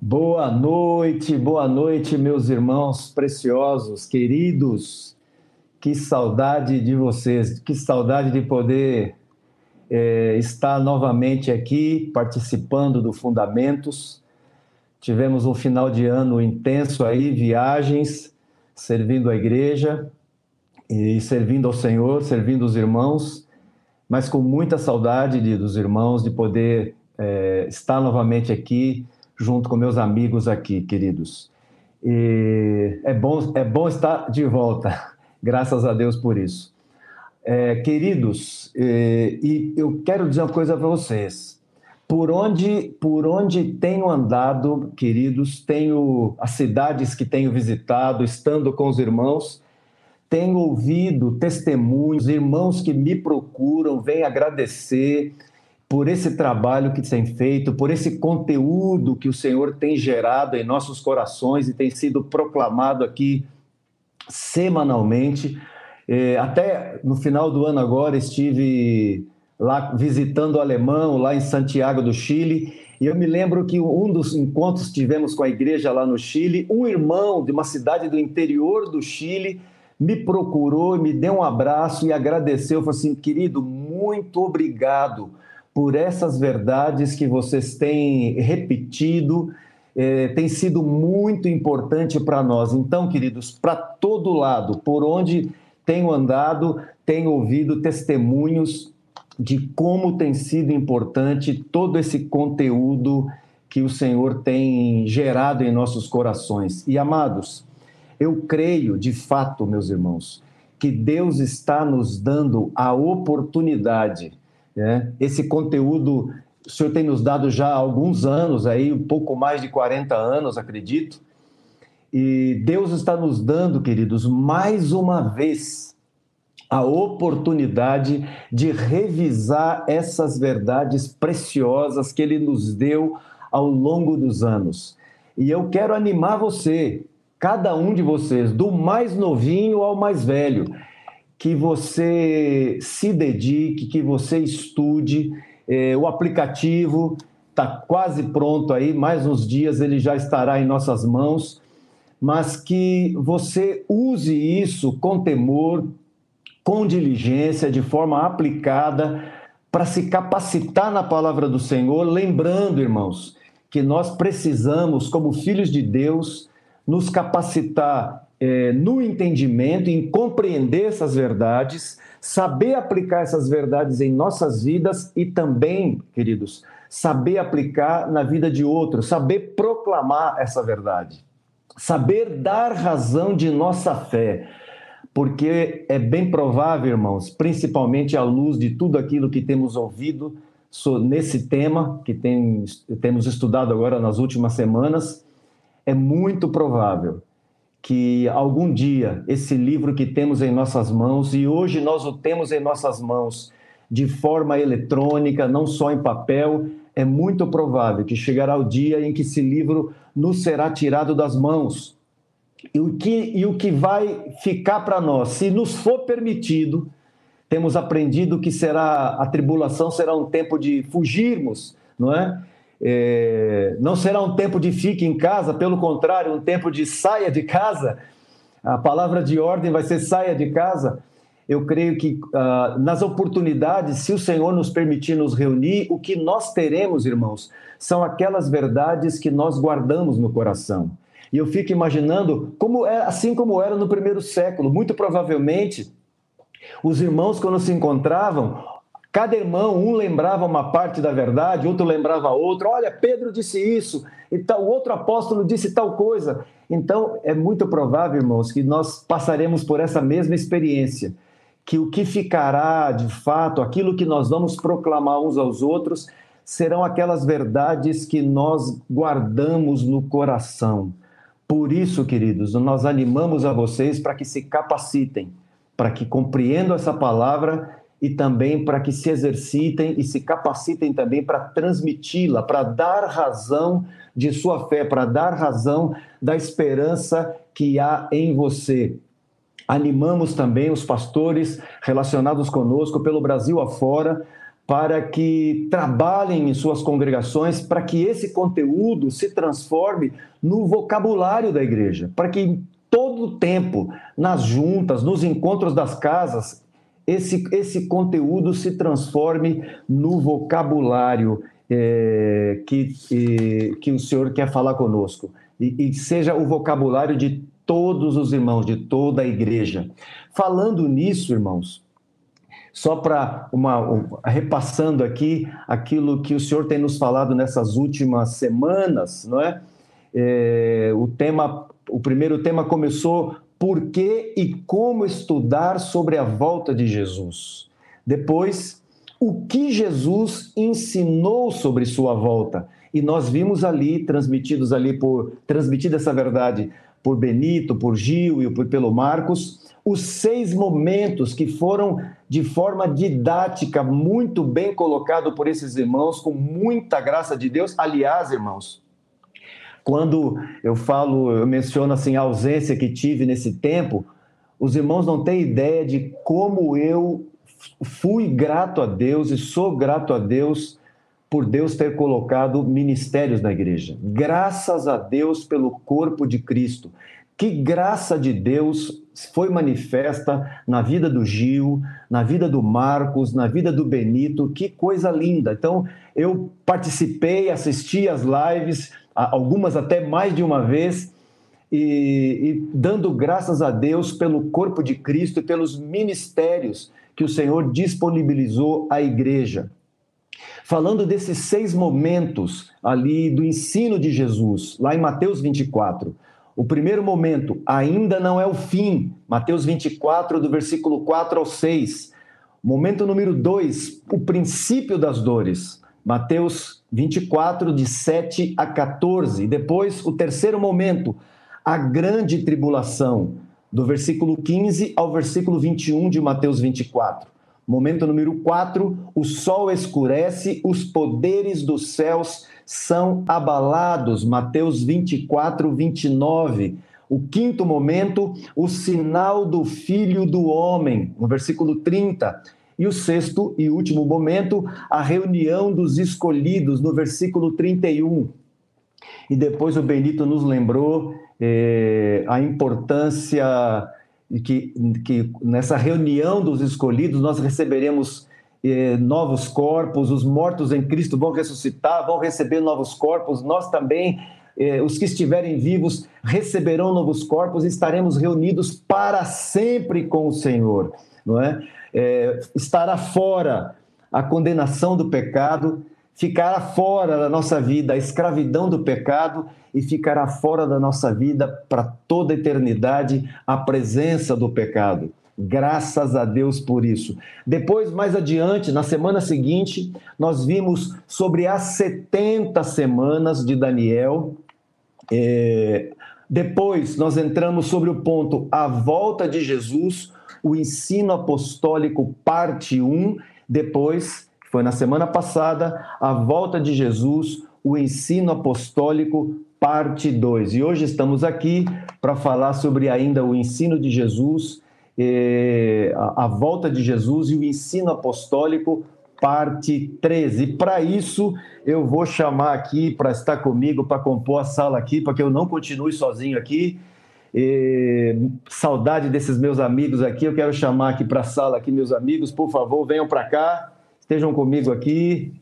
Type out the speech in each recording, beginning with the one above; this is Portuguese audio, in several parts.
Boa noite, boa noite, meus irmãos preciosos, queridos. Que saudade de vocês, que saudade de poder é, estar novamente aqui participando do Fundamentos. Tivemos um final de ano intenso aí, viagens, servindo a igreja e servindo ao Senhor, servindo os irmãos, mas com muita saudade de, dos irmãos de poder é, estar novamente aqui junto com meus amigos aqui, queridos. E é bom, é bom estar de volta, graças a Deus por isso. É, queridos, e, e eu quero dizer uma coisa para vocês. Por onde, por onde tenho andado, queridos, tenho as cidades que tenho visitado, estando com os irmãos, tenho ouvido testemunhos, irmãos que me procuram, vêm agradecer, por esse trabalho que tem feito, por esse conteúdo que o Senhor tem gerado em nossos corações e tem sido proclamado aqui semanalmente. É, até no final do ano agora estive lá visitando o alemão, lá em Santiago do Chile, e eu me lembro que um dos encontros que tivemos com a igreja lá no Chile, um irmão de uma cidade do interior do Chile me procurou, me deu um abraço e agradeceu, falou assim, querido, muito obrigado por essas verdades que vocês têm repetido, é, tem sido muito importante para nós. Então, queridos, para todo lado, por onde tenho andado, tenho ouvido testemunhos de como tem sido importante todo esse conteúdo que o Senhor tem gerado em nossos corações. E amados, eu creio de fato, meus irmãos, que Deus está nos dando a oportunidade né? Esse conteúdo o senhor tem nos dado já há alguns anos, aí, um pouco mais de 40 anos, acredito. E Deus está nos dando, queridos, mais uma vez a oportunidade de revisar essas verdades preciosas que Ele nos deu ao longo dos anos. E eu quero animar você, cada um de vocês, do mais novinho ao mais velho, que você se dedique, que você estude. É, o aplicativo está quase pronto aí, mais uns dias ele já estará em nossas mãos, mas que você use isso com temor, com diligência, de forma aplicada, para se capacitar na palavra do Senhor, lembrando, irmãos, que nós precisamos, como filhos de Deus, nos capacitar é, no entendimento, em compreender essas verdades, saber aplicar essas verdades em nossas vidas e também, queridos, saber aplicar na vida de outros, saber proclamar essa verdade, saber dar razão de nossa fé. Porque é bem provável, irmãos, principalmente à luz de tudo aquilo que temos ouvido nesse tema que tem, temos estudado agora nas últimas semanas, é muito provável que algum dia esse livro que temos em nossas mãos, e hoje nós o temos em nossas mãos de forma eletrônica, não só em papel, é muito provável que chegará o dia em que esse livro nos será tirado das mãos. E o que, e o que vai ficar para nós, se nos for permitido, temos aprendido que será a tribulação será um tempo de fugirmos, não é? É, não será um tempo de fique em casa, pelo contrário, um tempo de saia de casa. A palavra de ordem vai ser saia de casa. Eu creio que uh, nas oportunidades, se o Senhor nos permitir nos reunir, o que nós teremos, irmãos, são aquelas verdades que nós guardamos no coração. E eu fico imaginando como é assim como era no primeiro século. Muito provavelmente, os irmãos, quando se encontravam, Cada irmão, um lembrava uma parte da verdade, outro lembrava outra. Olha, Pedro disse isso, e tal, outro apóstolo disse tal coisa. Então, é muito provável, irmãos, que nós passaremos por essa mesma experiência. Que o que ficará de fato, aquilo que nós vamos proclamar uns aos outros, serão aquelas verdades que nós guardamos no coração. Por isso, queridos, nós animamos a vocês para que se capacitem, para que compreendam essa palavra e também para que se exercitem e se capacitem também para transmiti-la, para dar razão de sua fé, para dar razão da esperança que há em você. Animamos também os pastores relacionados conosco pelo Brasil afora para que trabalhem em suas congregações, para que esse conteúdo se transforme no vocabulário da igreja, para que todo o tempo, nas juntas, nos encontros das casas, esse, esse conteúdo se transforme no vocabulário é, que, que o Senhor quer falar conosco. E, e seja o vocabulário de todos os irmãos, de toda a igreja. Falando nisso, irmãos, só para uma repassando aqui aquilo que o senhor tem nos falado nessas últimas semanas, não é? é o tema, o primeiro tema começou por que e como estudar sobre a volta de Jesus. Depois, o que Jesus ensinou sobre sua volta. E nós vimos ali, transmitidos ali por, transmitida essa verdade por Benito, por Gil e pelo Marcos, os seis momentos que foram de forma didática, muito bem colocado por esses irmãos, com muita graça de Deus. Aliás, irmãos, quando eu falo, eu menciono assim a ausência que tive nesse tempo, os irmãos não têm ideia de como eu fui grato a Deus e sou grato a Deus por Deus ter colocado ministérios na igreja. Graças a Deus pelo corpo de Cristo. Que graça de Deus foi manifesta na vida do Gil, na vida do Marcos, na vida do Benito, que coisa linda. Então, eu participei, assisti as lives, algumas até mais de uma vez, e, e dando graças a Deus pelo corpo de Cristo e pelos ministérios que o Senhor disponibilizou à igreja. Falando desses seis momentos ali do ensino de Jesus, lá em Mateus 24. O primeiro momento, ainda não é o fim, Mateus 24, do versículo 4 ao 6. Momento número 2, o princípio das dores, Mateus 24, de 7 a 14. E depois, o terceiro momento, a grande tribulação, do versículo 15 ao versículo 21 de Mateus 24. Momento número 4, o sol escurece, os poderes dos céus são abalados. Mateus 24, 29. O quinto momento, o sinal do Filho do Homem, no versículo 30. E o sexto e último momento, a reunião dos escolhidos, no versículo 31. E depois o Benito nos lembrou eh, a importância que, que nessa reunião dos escolhidos nós receberemos eh, novos corpos, os mortos em Cristo vão ressuscitar, vão receber novos corpos, nós também, eh, os que estiverem vivos, receberão novos corpos e estaremos reunidos para sempre com o Senhor, não é? É estará fora a condenação do pecado, ficará fora da nossa vida a escravidão do pecado e ficará fora da nossa vida para toda a eternidade a presença do pecado. Graças a Deus por isso. Depois, mais adiante, na semana seguinte, nós vimos sobre as 70 semanas de Daniel. É... Depois, nós entramos sobre o ponto a volta de Jesus, o ensino apostólico, parte 1. Depois, foi na semana passada, a volta de Jesus, o ensino apostólico, parte 2. E hoje estamos aqui para falar sobre ainda o ensino de Jesus é, a, a volta de Jesus e o ensino apostólico, parte 13. E para isso, eu vou chamar aqui para estar comigo, para compor a sala aqui, para que eu não continue sozinho aqui. E, saudade desses meus amigos aqui. Eu quero chamar aqui para a sala aqui meus amigos, por favor, venham para cá, estejam comigo aqui.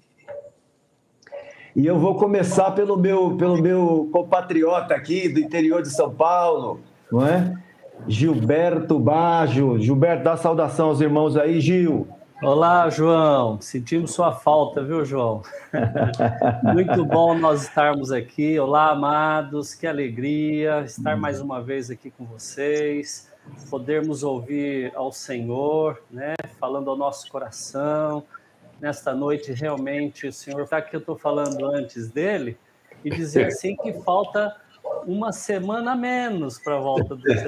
E eu vou começar pelo meu, pelo meu compatriota aqui do interior de São Paulo, não é? Gilberto Baggio. Gilberto, dá saudação aos irmãos aí, Gil. Olá, João. Sentimos sua falta, viu, João? Muito bom nós estarmos aqui. Olá, amados. Que alegria estar mais uma vez aqui com vocês, podermos ouvir ao Senhor, né, falando ao nosso coração. Nesta noite, realmente, o Senhor está que eu estou falando antes dele e dizer assim que falta uma semana a menos para a volta do Senhor.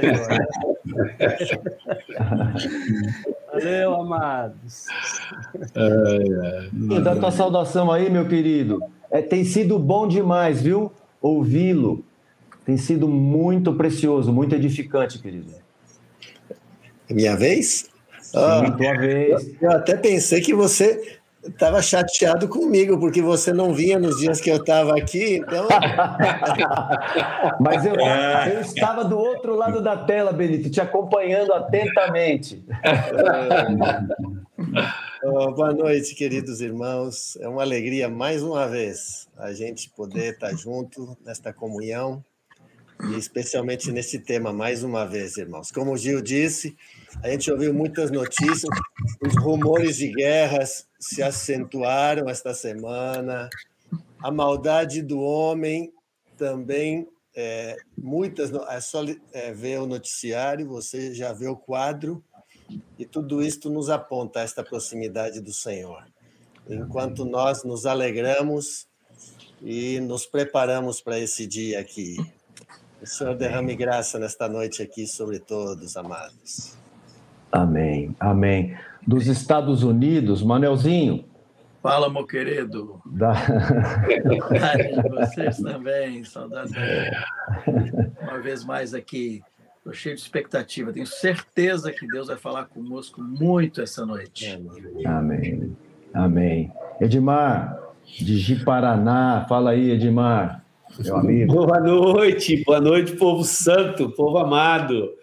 Valeu, amados. É, é. Dá tua saudação aí, meu querido. É, tem sido bom demais, viu? Ouvi-lo. Tem sido muito precioso, muito edificante, querido. É minha vez? Sim, ah, tua vez. Eu, eu até pensei que você estava chateado comigo, porque você não vinha nos dias que eu estava aqui, então. Mas eu, eu, estava do outro lado da tela, Benito, te acompanhando atentamente. oh, boa noite, queridos irmãos. É uma alegria mais uma vez a gente poder estar junto nesta comunhão e especialmente nesse tema mais uma vez, irmãos. Como o Gil disse, a gente ouviu muitas notícias, os rumores de guerras se acentuaram esta semana, a maldade do homem também. É, muitas é só é, ver o noticiário, você já vê o quadro e tudo isto nos aponta a esta proximidade do Senhor. Enquanto nós nos alegramos e nos preparamos para esse dia aqui. O Senhor derrame graça nesta noite aqui sobre todos, amados. Amém, amém. Dos Estados Unidos, Manelzinho. Fala, meu querido. Da... Vocês também, saudades. Uma vez mais aqui, estou cheio de expectativa. Tenho certeza que Deus vai falar conosco muito essa noite. Amém, amém. Edmar, de Ji-Paraná, fala aí, Edmar, meu amigo. Boa noite, boa noite, povo santo, povo amado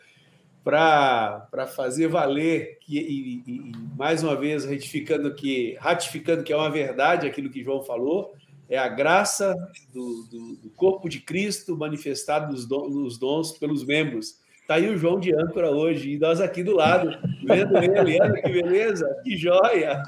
para fazer valer que, e, e, mais uma vez ratificando que ratificando que é uma verdade aquilo que João falou é a graça do, do, do corpo de Cristo manifestado nos, dons, nos dons pelos membros. Está aí o João de âncora hoje, e nós aqui do lado, vendo ele, olha que beleza, que joia!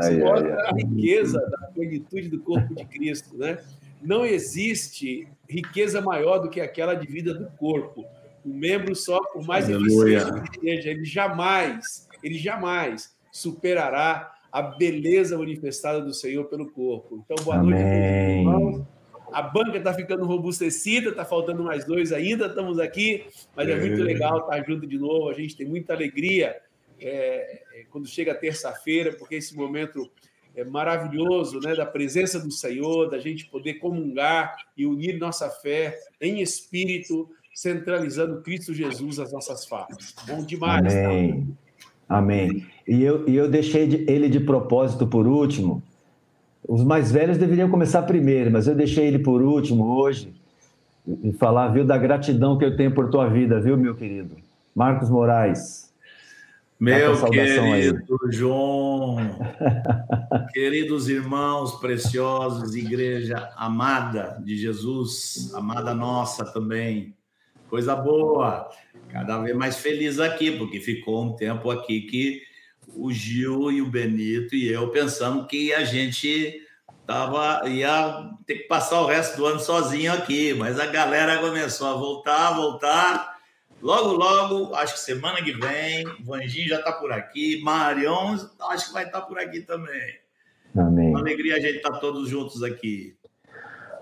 Isso mostra a riqueza da plenitude do corpo de Cristo, né? Não existe riqueza maior do que aquela de vida do corpo o membro só, por mais eficiente que seja, ele jamais, ele jamais superará a beleza manifestada do Senhor pelo corpo. Então, boa Amém. noite, irmãos. A banca está ficando robustecida, está faltando mais dois ainda, estamos aqui, mas é, é muito legal estar junto de novo. A gente tem muita alegria é, é, quando chega terça-feira, porque esse momento é maravilhoso, né, da presença do Senhor, da gente poder comungar e unir nossa fé em espírito centralizando Cristo Jesus as nossas falas. Bom demais. Amém. Tá? Amém. E eu, e eu deixei de, ele de propósito por último. Os mais velhos deveriam começar primeiro, mas eu deixei ele por último hoje e falar, viu, da gratidão que eu tenho por tua vida, viu, meu querido? Marcos Moraes. Meu querido João, queridos irmãos preciosos, igreja amada de Jesus, amada nossa também, Coisa boa. Cada vez mais feliz aqui, porque ficou um tempo aqui que o Gil e o Benito e eu pensamos que a gente tava, ia ter que passar o resto do ano sozinho aqui, mas a galera começou a voltar, voltar. Logo, logo, acho que semana que vem, o Vanginho já está por aqui, Marion acho que vai estar tá por aqui também. Amém. Uma alegria a gente estar tá todos juntos aqui.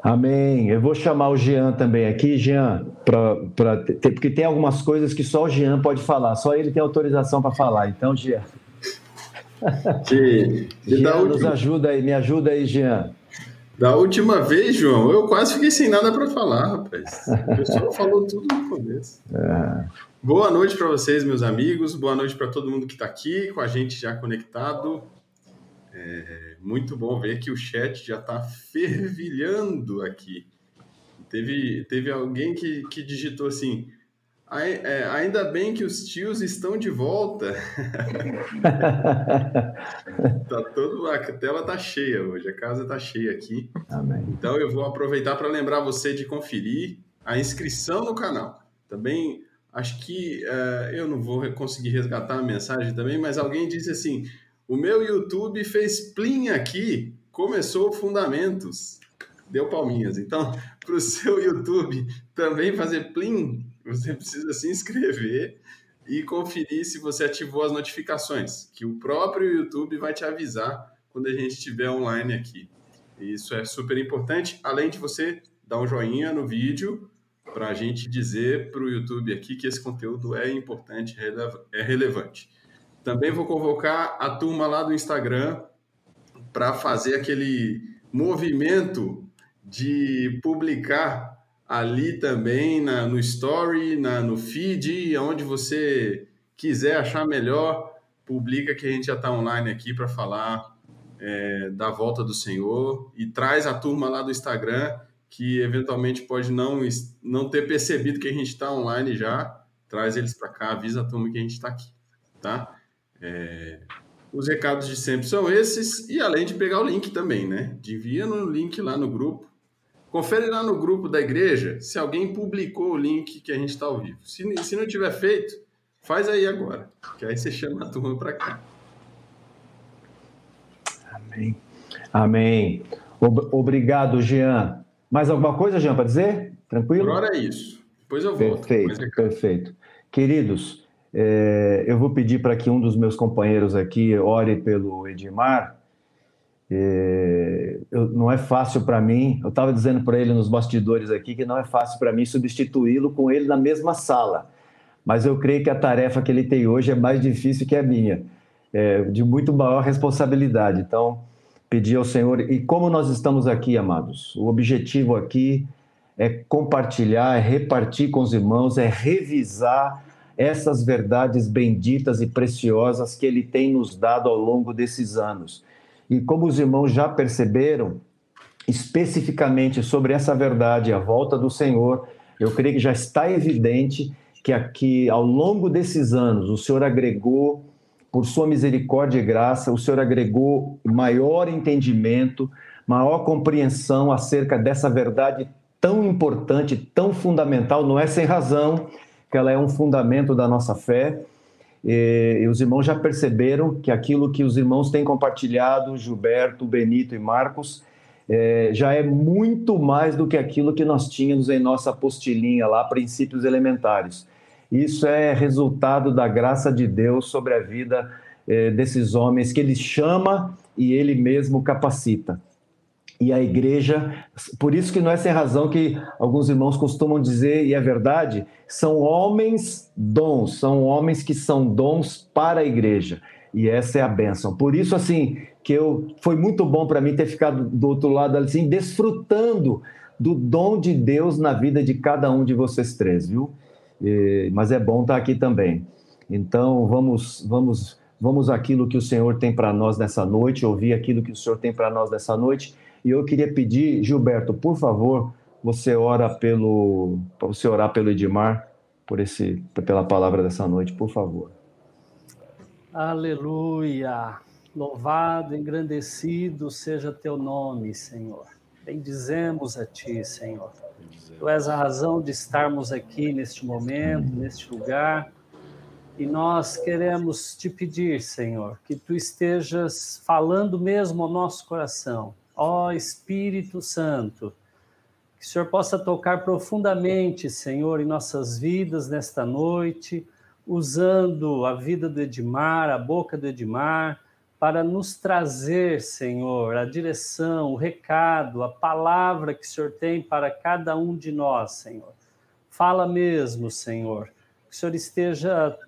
Amém. Eu vou chamar o Jean também aqui, Jean, pra, pra, porque tem algumas coisas que só o Jean pode falar, só ele tem autorização para falar. Então, Jean. Que, Jean, última... nos ajuda aí, me ajuda aí, Jean. Da última vez, João, eu quase fiquei sem nada para falar, rapaz. O pessoal falou tudo no começo. É. Boa noite para vocês, meus amigos. Boa noite para todo mundo que está aqui com a gente já conectado. É muito bom ver que o chat já está fervilhando aqui. Teve, teve alguém que, que digitou assim: ainda bem que os tios estão de volta. tá todo, a tela tá cheia hoje, a casa tá cheia aqui. Amém. Então eu vou aproveitar para lembrar você de conferir a inscrição no canal. Também acho que uh, eu não vou conseguir resgatar a mensagem também, mas alguém disse assim: o meu YouTube fez plim aqui, começou Fundamentos. Deu palminhas. Então, para o seu YouTube também fazer plim, você precisa se inscrever e conferir se você ativou as notificações, que o próprio YouTube vai te avisar quando a gente estiver online aqui. Isso é super importante, além de você dar um joinha no vídeo para a gente dizer para o YouTube aqui que esse conteúdo é importante, é relevante. Também vou convocar a turma lá do Instagram para fazer aquele movimento de publicar ali também na, no story, na, no feed, onde você quiser achar melhor, publica que a gente já está online aqui para falar é, da volta do Senhor e traz a turma lá do Instagram que eventualmente pode não, não ter percebido que a gente está online já, traz eles para cá, avisa a turma que a gente está aqui, tá? É, os recados de sempre são esses, e além de pegar o link também, né? Envia no link lá no grupo. Confere lá no grupo da igreja se alguém publicou o link que a gente está ao vivo. Se, se não tiver feito, faz aí agora, que aí você chama a turma para cá. Amém. Amém. Obrigado, Jean. Mais alguma coisa, Jean, para dizer? Tranquilo? Por hora é isso. Depois eu volto. Perfeito, perfeito. Queridos, é, eu vou pedir para que um dos meus companheiros aqui ore pelo Edmar. É, eu, não é fácil para mim, eu estava dizendo para ele nos bastidores aqui que não é fácil para mim substituí-lo com ele na mesma sala, mas eu creio que a tarefa que ele tem hoje é mais difícil que a minha, é, de muito maior responsabilidade. Então, pedir ao Senhor, e como nós estamos aqui, amados, o objetivo aqui é compartilhar, é repartir com os irmãos, é revisar essas verdades benditas e preciosas que ele tem nos dado ao longo desses anos. E como os irmãos já perceberam, especificamente sobre essa verdade, a volta do Senhor, eu creio que já está evidente que aqui, ao longo desses anos, o Senhor agregou por sua misericórdia e graça, o Senhor agregou maior entendimento, maior compreensão acerca dessa verdade tão importante, tão fundamental, não é sem razão que ela é um fundamento da nossa fé. E, e os irmãos já perceberam que aquilo que os irmãos têm compartilhado, Gilberto, Benito e Marcos, é, já é muito mais do que aquilo que nós tínhamos em nossa apostilinha lá, princípios elementares. Isso é resultado da graça de Deus sobre a vida eh, desses homens que ele chama e ele mesmo capacita. E a igreja, por isso que não é sem razão que alguns irmãos costumam dizer, e é verdade, são homens dons, são homens que são dons para a igreja. E essa é a bênção. Por isso, assim, que eu foi muito bom para mim ter ficado do outro lado, assim, desfrutando do dom de Deus na vida de cada um de vocês três, viu? mas é bom estar aqui também. Então, vamos, vamos, vamos aquilo que o Senhor tem para nós nessa noite, ouvir aquilo que o Senhor tem para nós nessa noite. E eu queria pedir, Gilberto, por favor, você ora pelo, você orar pelo Edmar, por esse, pela palavra dessa noite, por favor. Aleluia! Louvado, engrandecido seja teu nome, Senhor. Bendizemos a ti, Senhor. Tu és a razão de estarmos aqui neste momento, neste lugar. E nós queremos te pedir, Senhor, que tu estejas falando mesmo ao nosso coração. Ó Espírito Santo, que o Senhor possa tocar profundamente, Senhor, em nossas vidas nesta noite, usando a vida do Edmar, a boca do Edmar, para nos trazer, Senhor, a direção, o recado, a palavra que o Senhor tem para cada um de nós, Senhor. Fala mesmo, Senhor. Que o Senhor esteja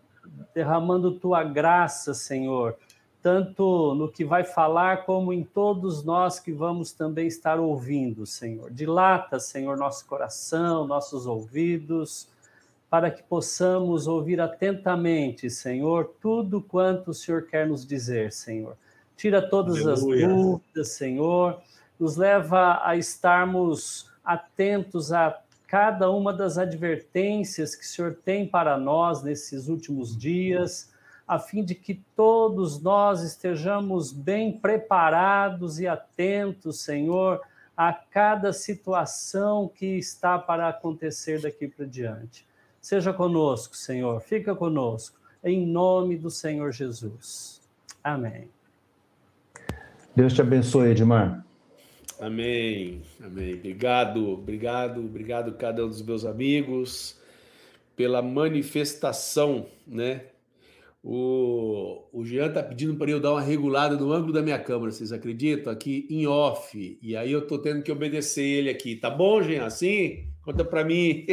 derramando tua graça, Senhor, tanto no que vai falar como em todos nós que vamos também estar ouvindo, Senhor. Dilata, Senhor, nosso coração, nossos ouvidos para que possamos ouvir atentamente, Senhor, tudo quanto o Senhor quer nos dizer, Senhor. Tira todas Aleluia. as dúvidas, Senhor, nos leva a estarmos atentos a cada uma das advertências que o Senhor tem para nós nesses últimos dias, a fim de que todos nós estejamos bem preparados e atentos, Senhor, a cada situação que está para acontecer daqui para diante. Seja conosco, Senhor, fica conosco, em nome do Senhor Jesus. Amém. Deus te abençoe, Edmar. Amém, amém. Obrigado, obrigado, obrigado cada um dos meus amigos pela manifestação, né? O, o Jean tá pedindo para eu dar uma regulada no ângulo da minha câmera, vocês acreditam? Aqui em off. E aí eu tô tendo que obedecer ele aqui. Tá bom, Jean? Assim? Conta para mim.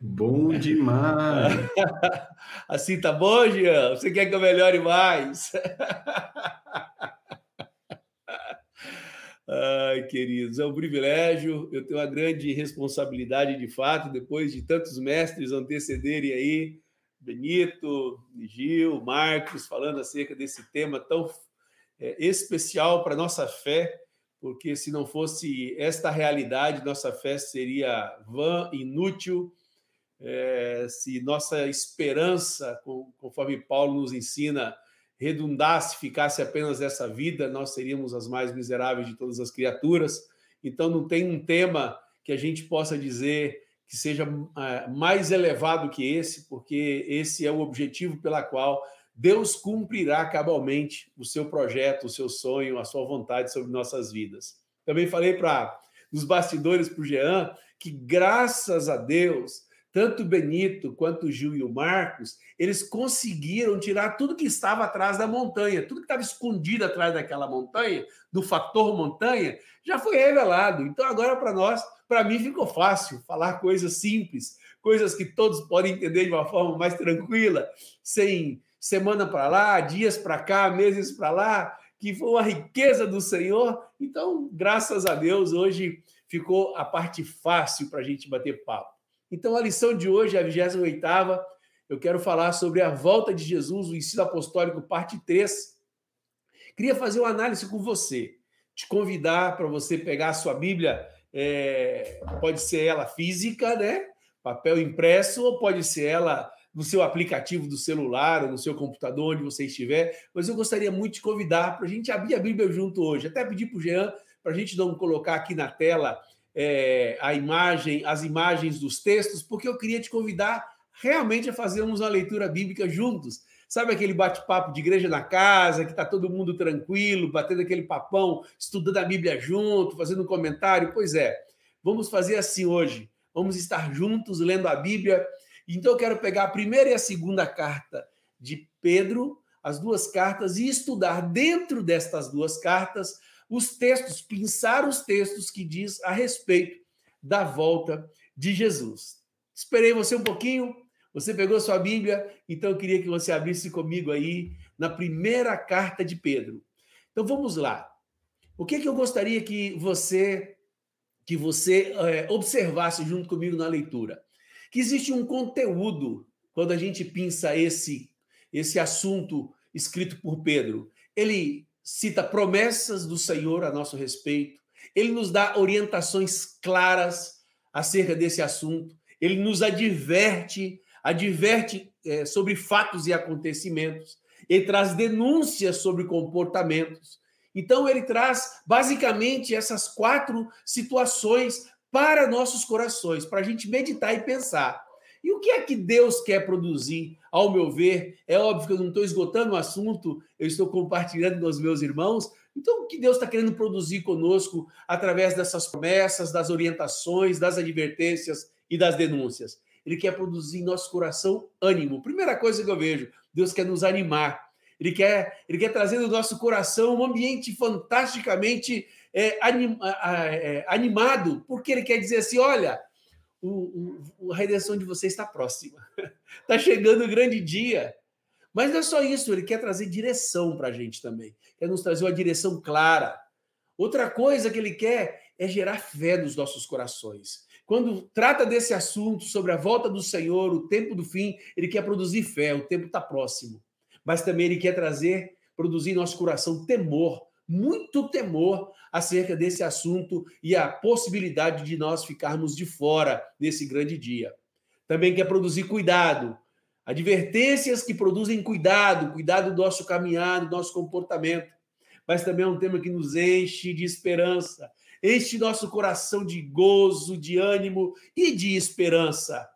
Bom demais. Assim tá bom, Jean? Você quer que eu melhore mais? Ai, queridos, é um privilégio. Eu tenho uma grande responsabilidade, de fato, depois de tantos mestres antecederem aí, Benito, Gil, Marcos, falando acerca desse tema tão é, especial para nossa fé, porque se não fosse esta realidade, nossa fé seria vã, inútil. É, se nossa esperança, conforme Paulo nos ensina, redundasse, ficasse apenas essa vida, nós seríamos as mais miseráveis de todas as criaturas. Então, não tem um tema que a gente possa dizer que seja é, mais elevado que esse, porque esse é o objetivo pela qual Deus cumprirá cabalmente o seu projeto, o seu sonho, a sua vontade sobre nossas vidas. Também falei para nos bastidores para o Jean que, graças a Deus, tanto Benito quanto o Gil e o Marcos, eles conseguiram tirar tudo que estava atrás da montanha, tudo que estava escondido atrás daquela montanha, do fator montanha, já foi revelado. Então, agora para nós, para mim, ficou fácil falar coisas simples, coisas que todos podem entender de uma forma mais tranquila, sem semana para lá, dias para cá, meses para lá, que foi uma riqueza do Senhor. Então, graças a Deus, hoje ficou a parte fácil para a gente bater papo. Então, a lição de hoje, a 28 eu quero falar sobre a volta de Jesus, o ensino apostólico, parte 3. Queria fazer uma análise com você, te convidar para você pegar a sua Bíblia, é, pode ser ela física, né? Papel impresso, ou pode ser ela no seu aplicativo do celular ou no seu computador, onde você estiver. Mas eu gostaria muito de convidar para a gente abrir a Bíblia junto hoje. Até pedir para o Jean para a gente não colocar aqui na tela é, a imagem, as imagens dos textos, porque eu queria te convidar realmente a fazermos uma leitura bíblica juntos. Sabe aquele bate-papo de igreja na casa, que está todo mundo tranquilo, batendo aquele papão, estudando a Bíblia junto, fazendo um comentário? Pois é, vamos fazer assim hoje. Vamos estar juntos lendo a Bíblia então eu quero pegar a primeira e a segunda carta de Pedro, as duas cartas, e estudar dentro destas duas cartas os textos, pensar os textos que diz a respeito da volta de Jesus. Esperei você um pouquinho, você pegou sua Bíblia, então eu queria que você abrisse comigo aí na primeira carta de Pedro. Então vamos lá. O que, que eu gostaria que você que você é, observasse junto comigo na leitura? que existe um conteúdo quando a gente pensa esse esse assunto escrito por Pedro. Ele cita promessas do Senhor a nosso respeito, ele nos dá orientações claras acerca desse assunto, ele nos adverte, adverte é, sobre fatos e acontecimentos, ele traz denúncias sobre comportamentos. Então, ele traz basicamente essas quatro situações para nossos corações, para a gente meditar e pensar. E o que é que Deus quer produzir? Ao meu ver, é óbvio que eu não estou esgotando o assunto, eu estou compartilhando com os meus irmãos. Então, o que Deus está querendo produzir conosco através dessas promessas, das orientações, das advertências e das denúncias? Ele quer produzir em nosso coração ânimo. Primeira coisa que eu vejo, Deus quer nos animar. Ele quer, ele quer trazer no nosso coração um ambiente fantasticamente é, anim, é, animado, porque ele quer dizer assim: olha, o, o, a redenção de você está próxima, está chegando o grande dia. Mas não é só isso, ele quer trazer direção para a gente também, quer nos trazer uma direção clara. Outra coisa que ele quer é gerar fé nos nossos corações. Quando trata desse assunto sobre a volta do Senhor, o tempo do fim, ele quer produzir fé, o tempo está próximo. Mas também ele quer trazer, produzir em nosso coração temor, muito temor acerca desse assunto e a possibilidade de nós ficarmos de fora desse grande dia. Também quer produzir cuidado, advertências que produzem cuidado, cuidado do nosso caminhar, do nosso comportamento. Mas também é um tema que nos enche de esperança, enche nosso coração de gozo, de ânimo e de esperança.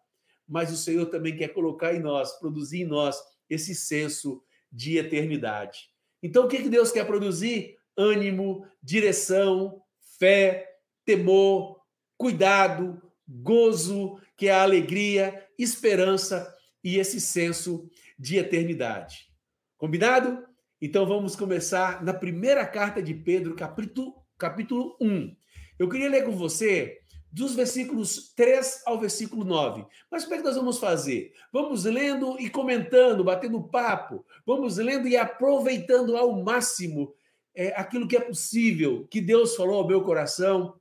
Mas o Senhor também quer colocar em nós, produzir em nós esse senso de eternidade. Então, o que Deus quer produzir? ânimo, direção, fé, temor, cuidado, gozo, que é a alegria, esperança e esse senso de eternidade. Combinado? Então vamos começar na primeira carta de Pedro, capítulo, capítulo 1. Eu queria ler com você dos versículos 3 ao versículo 9. Mas como é que nós vamos fazer? Vamos lendo e comentando, batendo papo. Vamos lendo e aproveitando ao máximo é, aquilo que é possível, que Deus falou ao meu coração,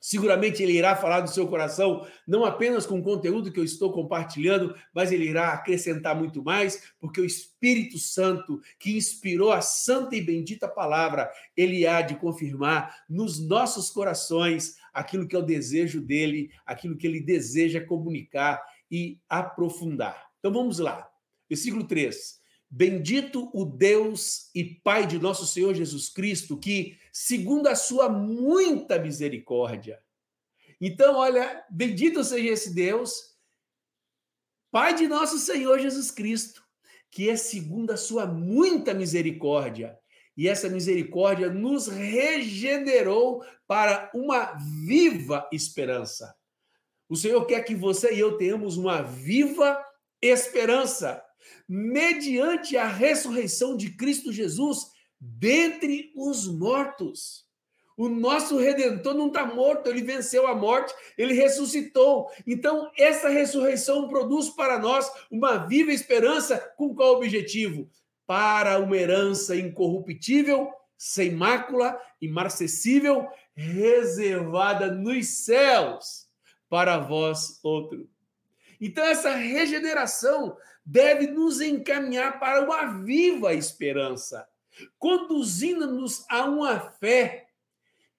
Seguramente ele irá falar do seu coração, não apenas com o conteúdo que eu estou compartilhando, mas ele irá acrescentar muito mais, porque o Espírito Santo, que inspirou a santa e bendita palavra, ele há de confirmar nos nossos corações aquilo que é o desejo dele, aquilo que ele deseja comunicar e aprofundar. Então vamos lá. Versículo 3. Bendito o Deus e Pai de nosso Senhor Jesus Cristo, que, segundo a sua muita misericórdia. Então, olha, bendito seja esse Deus, Pai de nosso Senhor Jesus Cristo, que é segundo a sua muita misericórdia. E essa misericórdia nos regenerou para uma viva esperança. O Senhor quer que você e eu tenhamos uma viva esperança mediante a ressurreição de Cristo Jesus dentre os mortos. O nosso redentor não está morto, ele venceu a morte, ele ressuscitou. Então, essa ressurreição produz para nós uma viva esperança com qual objetivo? Para uma herança incorruptível, sem mácula, imarcessível, reservada nos céus para vós outro. Então, essa regeneração deve nos encaminhar para uma viva esperança, conduzindo-nos a uma fé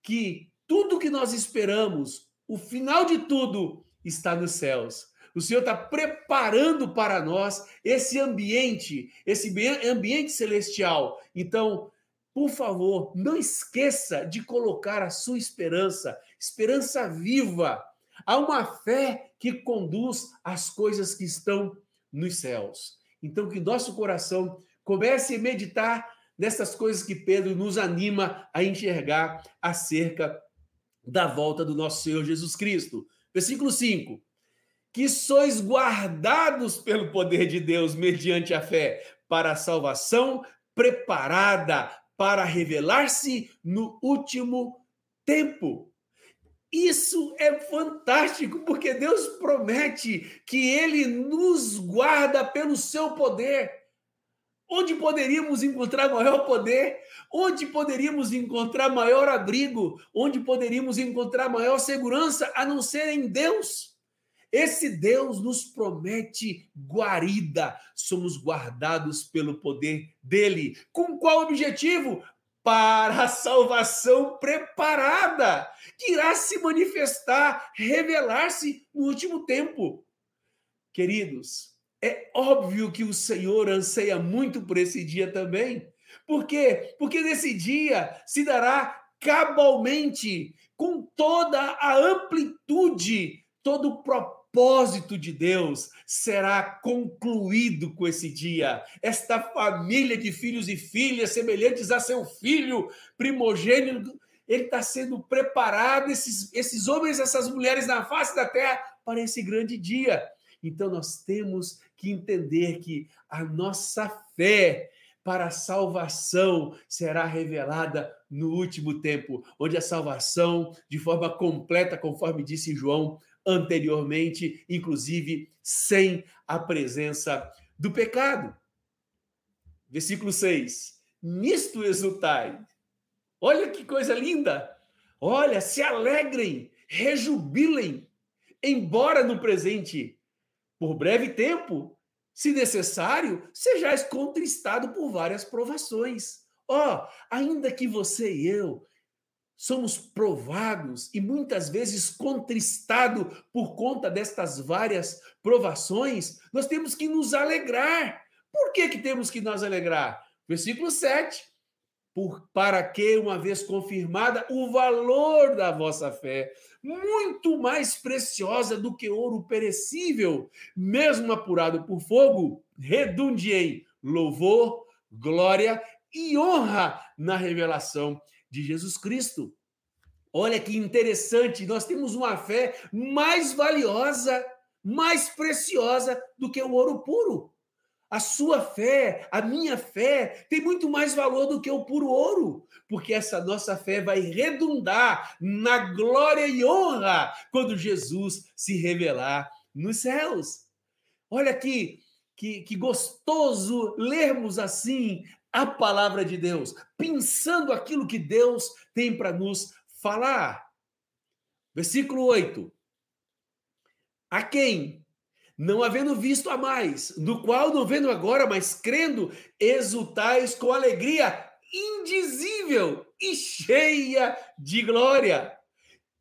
que tudo que nós esperamos, o final de tudo, está nos céus. O Senhor está preparando para nós esse ambiente, esse ambiente celestial. Então, por favor, não esqueça de colocar a sua esperança, esperança viva. Há uma fé que conduz às coisas que estão nos céus. Então, que nosso coração comece a meditar nessas coisas que Pedro nos anima a enxergar acerca da volta do nosso Senhor Jesus Cristo. Versículo 5. Que sois guardados pelo poder de Deus mediante a fé para a salvação preparada para revelar-se no último tempo. Isso é fantástico, porque Deus promete que Ele nos guarda pelo seu poder. Onde poderíamos encontrar maior poder? Onde poderíamos encontrar maior abrigo? Onde poderíamos encontrar maior segurança a não ser em Deus? Esse Deus nos promete guarida, somos guardados pelo poder dele. Com qual objetivo? Para a salvação preparada, que irá se manifestar, revelar-se no último tempo. Queridos, é óbvio que o Senhor anseia muito por esse dia também. Por quê? Porque nesse dia se dará cabalmente, com toda a amplitude, todo o propósito propósito de Deus será concluído com esse dia. Esta família de filhos e filhas semelhantes a seu filho primogênito, ele está sendo preparado, esses, esses homens, essas mulheres na face da terra, para esse grande dia. Então nós temos que entender que a nossa fé para a salvação será revelada no último tempo, onde a salvação, de forma completa, conforme disse João, anteriormente, inclusive sem a presença do pecado. Versículo 6. Nisto exultai. Olha que coisa linda! Olha, se alegrem, rejubilem, embora no presente, por breve tempo, se necessário, sejais contristado por várias provações. Ó, oh, ainda que você e eu somos provados e muitas vezes contristados por conta destas várias provações, nós temos que nos alegrar. Por que, que temos que nos alegrar? Versículo 7. Por, para que, uma vez confirmada, o valor da vossa fé, muito mais preciosa do que ouro perecível, mesmo apurado por fogo, redunde em louvor, glória e honra na revelação de Jesus Cristo. Olha que interessante, nós temos uma fé mais valiosa, mais preciosa do que o ouro puro. A sua fé, a minha fé, tem muito mais valor do que o puro ouro, porque essa nossa fé vai redundar na glória e honra quando Jesus se revelar nos céus. Olha que, que, que gostoso lermos assim a palavra de Deus, pensando aquilo que Deus tem para nos falar. Versículo 8. A quem, não havendo visto a mais, no qual não vendo agora, mas crendo, exultais com alegria indizível e cheia de glória.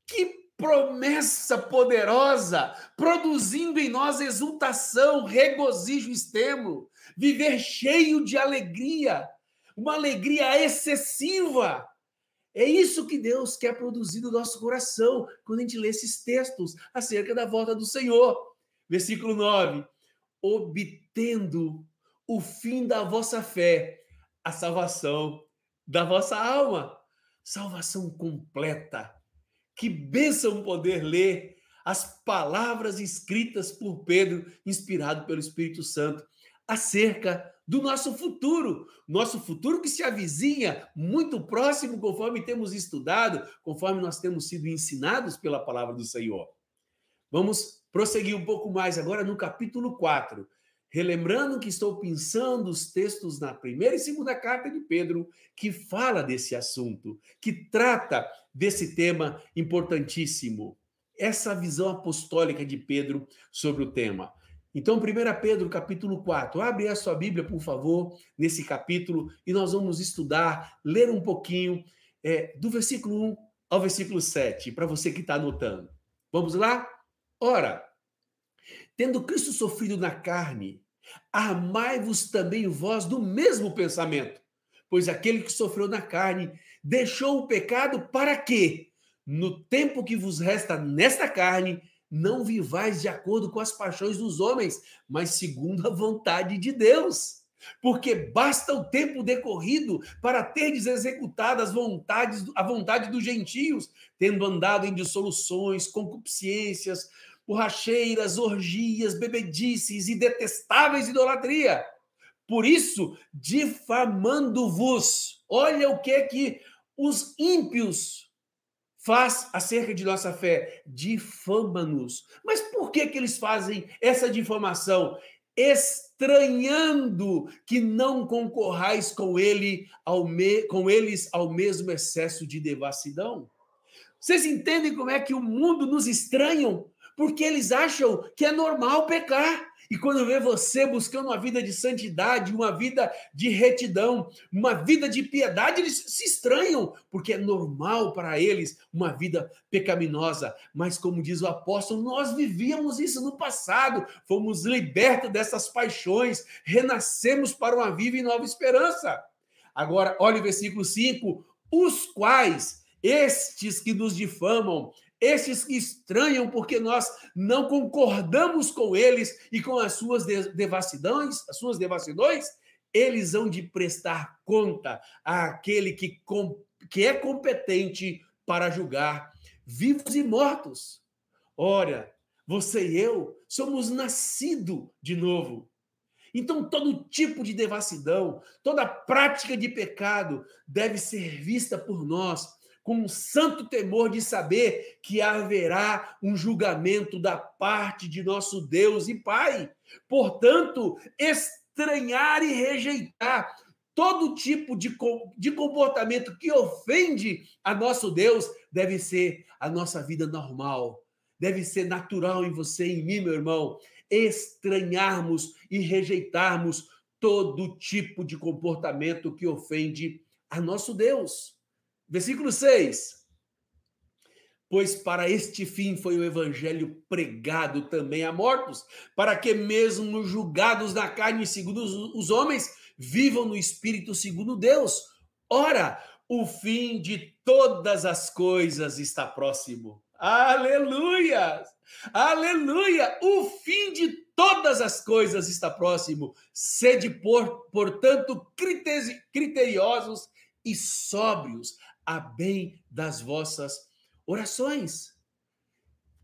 Que promessa poderosa, produzindo em nós exultação, regozijo extremo, viver cheio de alegria, uma alegria excessiva. É isso que Deus quer produzir no nosso coração quando a gente lê esses textos acerca da volta do Senhor. Versículo 9: obtendo o fim da vossa fé, a salvação da vossa alma. Salvação completa. Que bênção poder ler as palavras escritas por Pedro, inspirado pelo Espírito Santo, acerca do nosso futuro, nosso futuro que se avizinha muito próximo, conforme temos estudado, conforme nós temos sido ensinados pela palavra do Senhor. Vamos prosseguir um pouco mais agora no capítulo 4. Relembrando que estou pensando os textos na primeira e segunda carta de Pedro, que fala desse assunto, que trata desse tema importantíssimo. Essa visão apostólica de Pedro sobre o tema. Então, 1 Pedro, capítulo 4. Abre a sua Bíblia, por favor, nesse capítulo, e nós vamos estudar, ler um pouquinho é, do versículo 1 ao versículo 7, para você que está anotando. Vamos lá? Ora, Tendo Cristo sofrido na carne, amai-vos também vós do mesmo pensamento. Pois aquele que sofreu na carne deixou o pecado para que, no tempo que vos resta nesta carne, não vivais de acordo com as paixões dos homens, mas segundo a vontade de Deus. Porque basta o tempo decorrido para terdes executado as vontades, a vontade dos gentios, tendo andado em dissoluções, concupiscências, borracheiras, orgias, bebedices e detestáveis idolatria. Por isso, difamando-vos. Olha o que que os ímpios faz acerca de nossa fé, difama-nos. Mas por que que eles fazem essa difamação? Estranhando que não concorrais com ele ao me, com eles ao mesmo excesso de devassidão. Vocês entendem como é que o mundo nos estranham? porque eles acham que é normal pecar. E quando vê você buscando uma vida de santidade, uma vida de retidão, uma vida de piedade, eles se estranham, porque é normal para eles uma vida pecaminosa. Mas, como diz o apóstolo, nós vivíamos isso no passado, fomos libertos dessas paixões, renascemos para uma viva e nova esperança. Agora, olha o versículo 5: os quais estes que nos difamam esses que estranham porque nós não concordamos com eles e com as suas devassidões, as suas devassidões, eles hão de prestar conta àquele que, que é competente para julgar vivos e mortos. Ora, você e eu somos nascidos de novo. Então, todo tipo de devassidão, toda prática de pecado deve ser vista por nós com um santo temor de saber que haverá um julgamento da parte de nosso Deus e Pai. Portanto, estranhar e rejeitar todo tipo de, de comportamento que ofende a nosso Deus deve ser a nossa vida normal, deve ser natural em você e em mim, meu irmão. Estranharmos e rejeitarmos todo tipo de comportamento que ofende a nosso Deus. Versículo 6. Pois para este fim foi o evangelho pregado também a mortos, para que mesmo julgados na carne segundo os homens, vivam no espírito segundo Deus. Ora, o fim de todas as coisas está próximo. Aleluia! Aleluia! O fim de todas as coisas está próximo. Sede, por, portanto, criteriosos e sóbrios, a bem das vossas orações.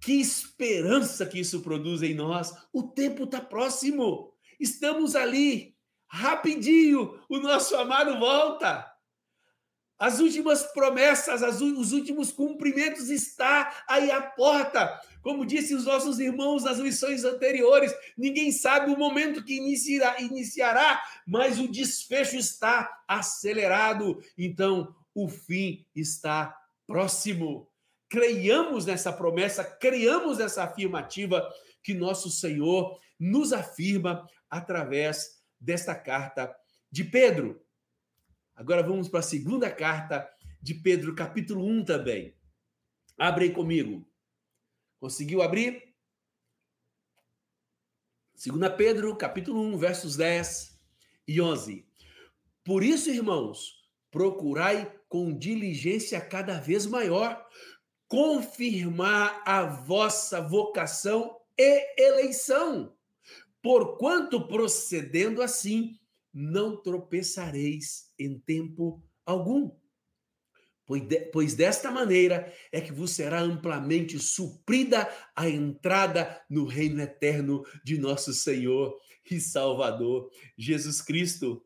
Que esperança que isso produz em nós. O tempo está próximo. Estamos ali. Rapidinho, o nosso amado volta. As últimas promessas, as, os últimos cumprimentos está aí à porta. Como disse os nossos irmãos nas lições anteriores, ninguém sabe o momento que iniciará, iniciará, mas o desfecho está acelerado. Então, o fim está próximo. creiamos nessa promessa, creiamos nessa afirmativa que nosso Senhor nos afirma através desta carta de Pedro. Agora vamos para a segunda carta de Pedro, capítulo 1 também. Abre aí comigo. Conseguiu abrir? 2 Pedro, capítulo 1, versos 10 e 11. Por isso, irmãos, procurai com diligência cada vez maior confirmar a vossa vocação e eleição, porquanto procedendo assim não tropeçareis em tempo algum. Pois desta maneira é que vos será amplamente suprida a entrada no reino eterno de nosso Senhor e Salvador Jesus Cristo.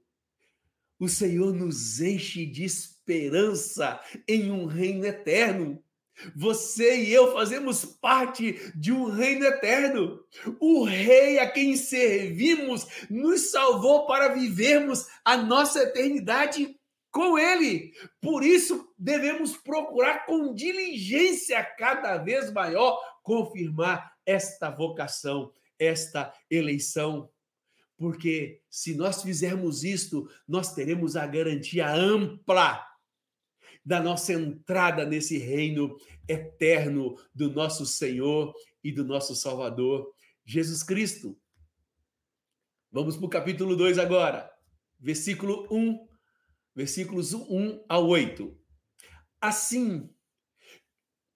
O Senhor nos enche de esperança em um reino eterno. Você e eu fazemos parte de um reino eterno. O Rei a quem servimos nos salvou para vivermos a nossa eternidade com Ele. Por isso, devemos procurar com diligência cada vez maior confirmar esta vocação, esta eleição. Porque se nós fizermos isto, nós teremos a garantia ampla da nossa entrada nesse reino eterno do nosso Senhor e do nosso Salvador, Jesus Cristo. Vamos para o capítulo 2 agora, versículo 1, versículos 1 a 8. Assim,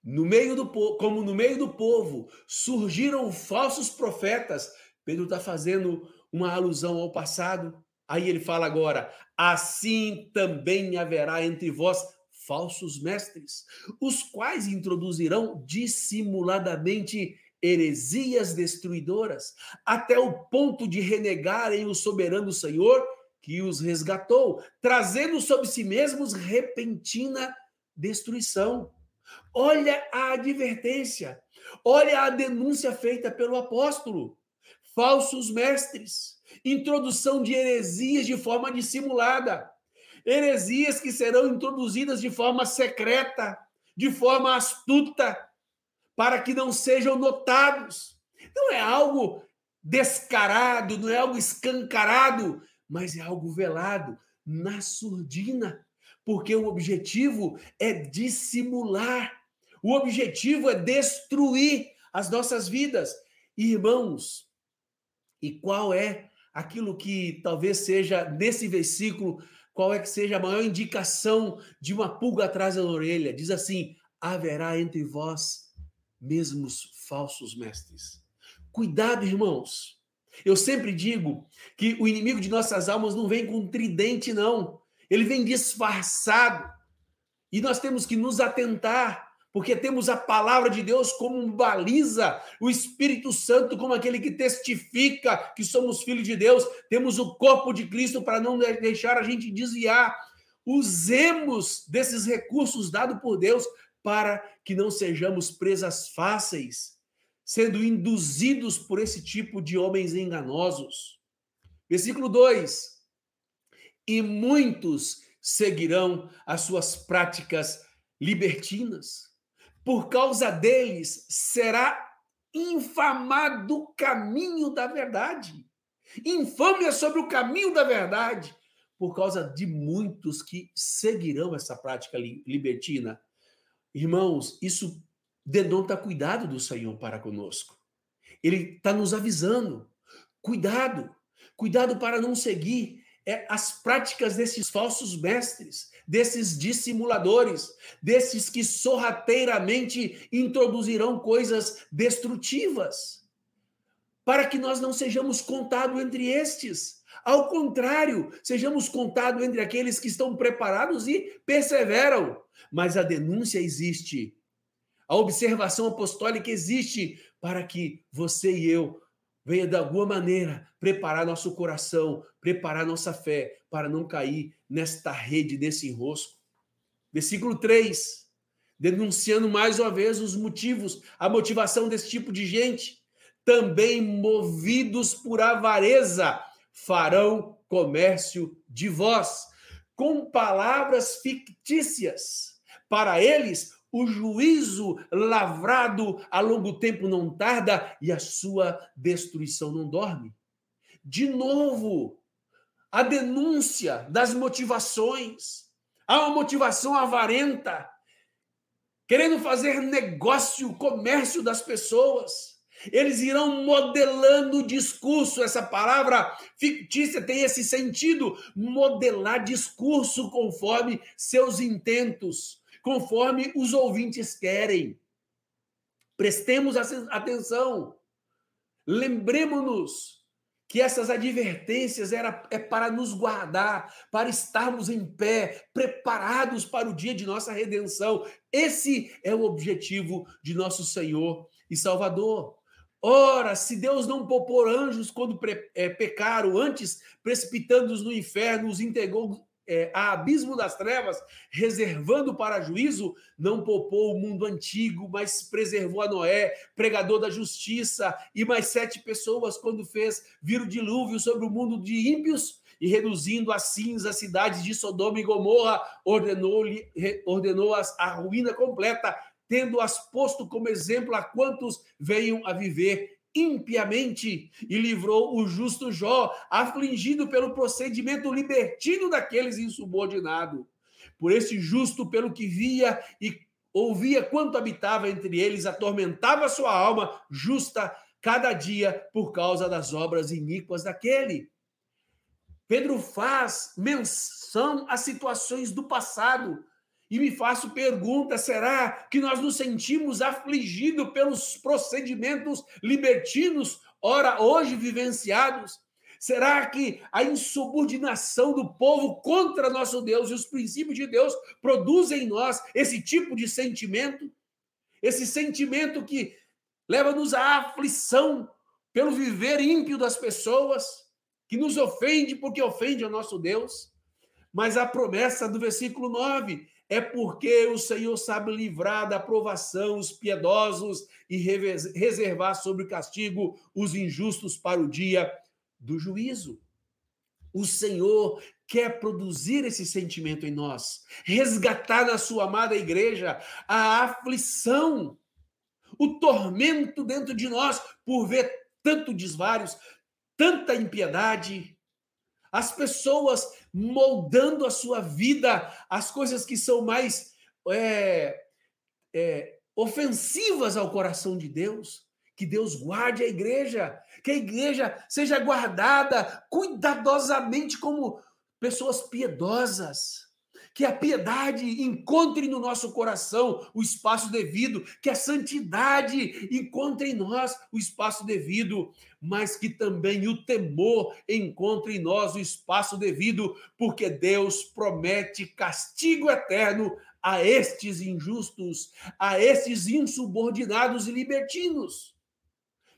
no meio do como no meio do povo surgiram falsos profetas, Pedro está fazendo uma alusão ao passado. Aí ele fala agora: assim também haverá entre vós falsos mestres, os quais introduzirão dissimuladamente heresias destruidoras, até o ponto de renegarem o soberano Senhor que os resgatou, trazendo sobre si mesmos repentina destruição. Olha a advertência, olha a denúncia feita pelo apóstolo. Falsos mestres, introdução de heresias de forma dissimulada heresias que serão introduzidas de forma secreta, de forma astuta, para que não sejam notados. Não é algo descarado, não é algo escancarado, mas é algo velado, na surdina, porque o objetivo é dissimular, o objetivo é destruir as nossas vidas. Irmãos, e qual é aquilo que talvez seja nesse versículo qual é que seja a maior indicação de uma pulga atrás da orelha. Diz assim: haverá entre vós mesmos falsos mestres. Cuidado, irmãos. Eu sempre digo que o inimigo de nossas almas não vem com tridente, não. Ele vem disfarçado. E nós temos que nos atentar porque temos a palavra de Deus como baliza, o Espírito Santo como aquele que testifica que somos filhos de Deus, temos o corpo de Cristo para não deixar a gente desviar. Usemos desses recursos dados por Deus para que não sejamos presas fáceis, sendo induzidos por esse tipo de homens enganosos. Versículo 2: E muitos seguirão as suas práticas libertinas por causa deles será infamado o caminho da verdade. Infâmia sobre o caminho da verdade, por causa de muitos que seguirão essa prática libertina. Irmãos, isso denota cuidado do Senhor para conosco. Ele está nos avisando. Cuidado, cuidado para não seguir é, as práticas desses falsos mestres, desses dissimuladores, desses que sorrateiramente introduzirão coisas destrutivas, para que nós não sejamos contados entre estes. Ao contrário, sejamos contados entre aqueles que estão preparados e perseveram. Mas a denúncia existe, a observação apostólica existe para que você e eu venha de alguma maneira preparar nosso coração, preparar nossa fé para não cair nesta rede, nesse enrosco. Versículo 3, denunciando mais uma vez os motivos, a motivação desse tipo de gente. Também movidos por avareza, farão comércio de vós, com palavras fictícias. Para eles, o juízo lavrado a longo tempo não tarda e a sua destruição não dorme. De novo, a denúncia das motivações. Há uma motivação avarenta, querendo fazer negócio, comércio das pessoas. Eles irão modelando o discurso. Essa palavra fictícia tem esse sentido: modelar discurso conforme seus intentos, conforme os ouvintes querem. Prestemos atenção. Lembremos-nos que essas advertências era, é para nos guardar, para estarmos em pé, preparados para o dia de nossa redenção. Esse é o objetivo de nosso Senhor e Salvador. Ora, se Deus não poupou anjos quando é, pecaram, antes precipitando-os no inferno, os entregou é, a abismo das trevas, reservando para juízo, não poupou o mundo antigo, mas preservou a Noé, pregador da justiça, e mais sete pessoas, quando fez vir o dilúvio sobre o mundo de ímpios, e reduzindo a cinza as cidades de Sodoma e Gomorra, ordenou-lhe ordenou a ruína completa, tendo-as posto como exemplo a quantos venham a viver impiamente e livrou o justo Jó, afligido pelo procedimento libertino daqueles insubordinados. Por esse justo, pelo que via e ouvia quanto habitava entre eles, atormentava sua alma justa cada dia por causa das obras iníquas daquele. Pedro faz menção às situações do passado, e me faço pergunta: será que nós nos sentimos afligidos pelos procedimentos libertinos, ora hoje vivenciados? Será que a insubordinação do povo contra nosso Deus e os princípios de Deus produzem em nós esse tipo de sentimento? Esse sentimento que leva-nos à aflição pelo viver ímpio das pessoas, que nos ofende porque ofende ao nosso Deus? Mas a promessa do versículo 9 é porque o Senhor sabe livrar da aprovação os piedosos e reservar sobre o castigo os injustos para o dia do juízo. O Senhor quer produzir esse sentimento em nós, resgatar na sua amada igreja a aflição, o tormento dentro de nós por ver tanto desvários, tanta impiedade, as pessoas moldando a sua vida, as coisas que são mais é, é, ofensivas ao coração de Deus. Que Deus guarde a igreja, que a igreja seja guardada cuidadosamente como pessoas piedosas que a piedade encontre no nosso coração o espaço devido, que a santidade encontre em nós o espaço devido, mas que também o temor encontre em nós o espaço devido, porque Deus promete castigo eterno a estes injustos, a estes insubordinados e libertinos.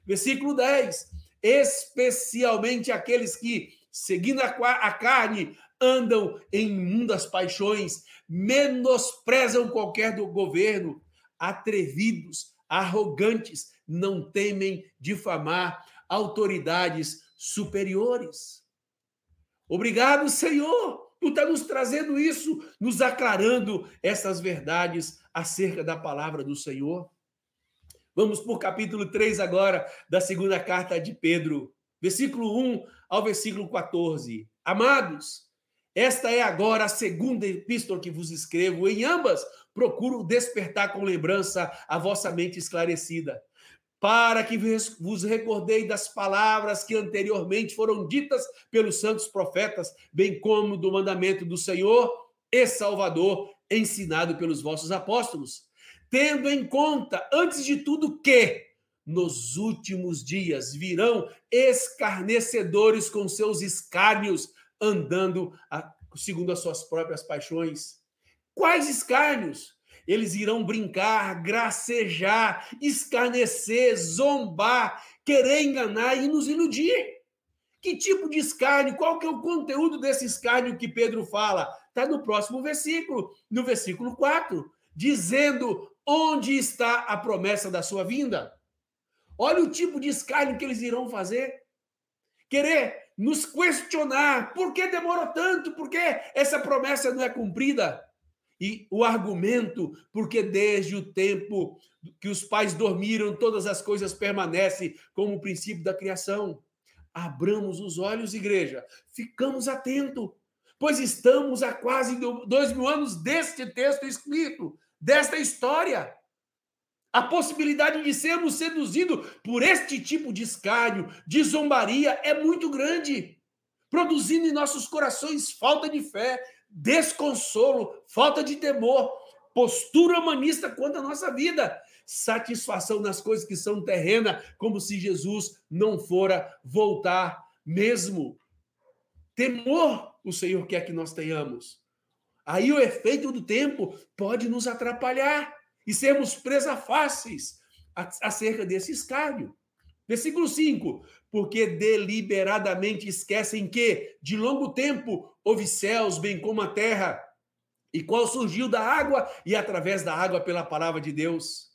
Versículo 10: especialmente aqueles que, seguindo a carne, andam em imundas paixões, menosprezam qualquer do governo, atrevidos, arrogantes, não temem difamar autoridades superiores. Obrigado, Senhor, por estar nos trazendo isso, nos aclarando essas verdades acerca da palavra do Senhor. Vamos por capítulo 3 agora da segunda carta de Pedro, versículo 1 ao versículo 14. Amados, esta é agora a segunda epístola que vos escrevo. Em ambas, procuro despertar com lembrança a vossa mente esclarecida, para que vos recordei das palavras que anteriormente foram ditas pelos santos profetas, bem como do mandamento do Senhor e Salvador, ensinado pelos vossos apóstolos, tendo em conta, antes de tudo, que nos últimos dias virão escarnecedores com seus escárnios andando a, segundo as suas próprias paixões. Quais escárnios? Eles irão brincar, gracejar, escarnecer, zombar, querer enganar e nos iludir. Que tipo de escárnio? Qual que é o conteúdo desse escárnio que Pedro fala? Está no próximo versículo, no versículo 4, dizendo onde está a promessa da sua vinda. Olha o tipo de escárnio que eles irão fazer. Querer nos questionar por que demorou tanto, por que essa promessa não é cumprida. E o argumento, porque desde o tempo que os pais dormiram, todas as coisas permanecem como o princípio da criação. Abramos os olhos, igreja, ficamos atentos, pois estamos há quase dois mil anos deste texto escrito, desta história. A possibilidade de sermos seduzidos por este tipo de escárnio, de zombaria, é muito grande, produzindo em nossos corações falta de fé, desconsolo, falta de temor, postura humanista quanto à nossa vida, satisfação nas coisas que são terrenas, como se Jesus não fora voltar mesmo. Temor o Senhor quer que nós tenhamos. Aí o efeito do tempo pode nos atrapalhar e sermos presa fáceis acerca desse escárnio. Versículo 5: Porque deliberadamente esquecem que, de longo tempo, houve céus, bem como a terra, e qual surgiu da água e através da água pela palavra de Deus,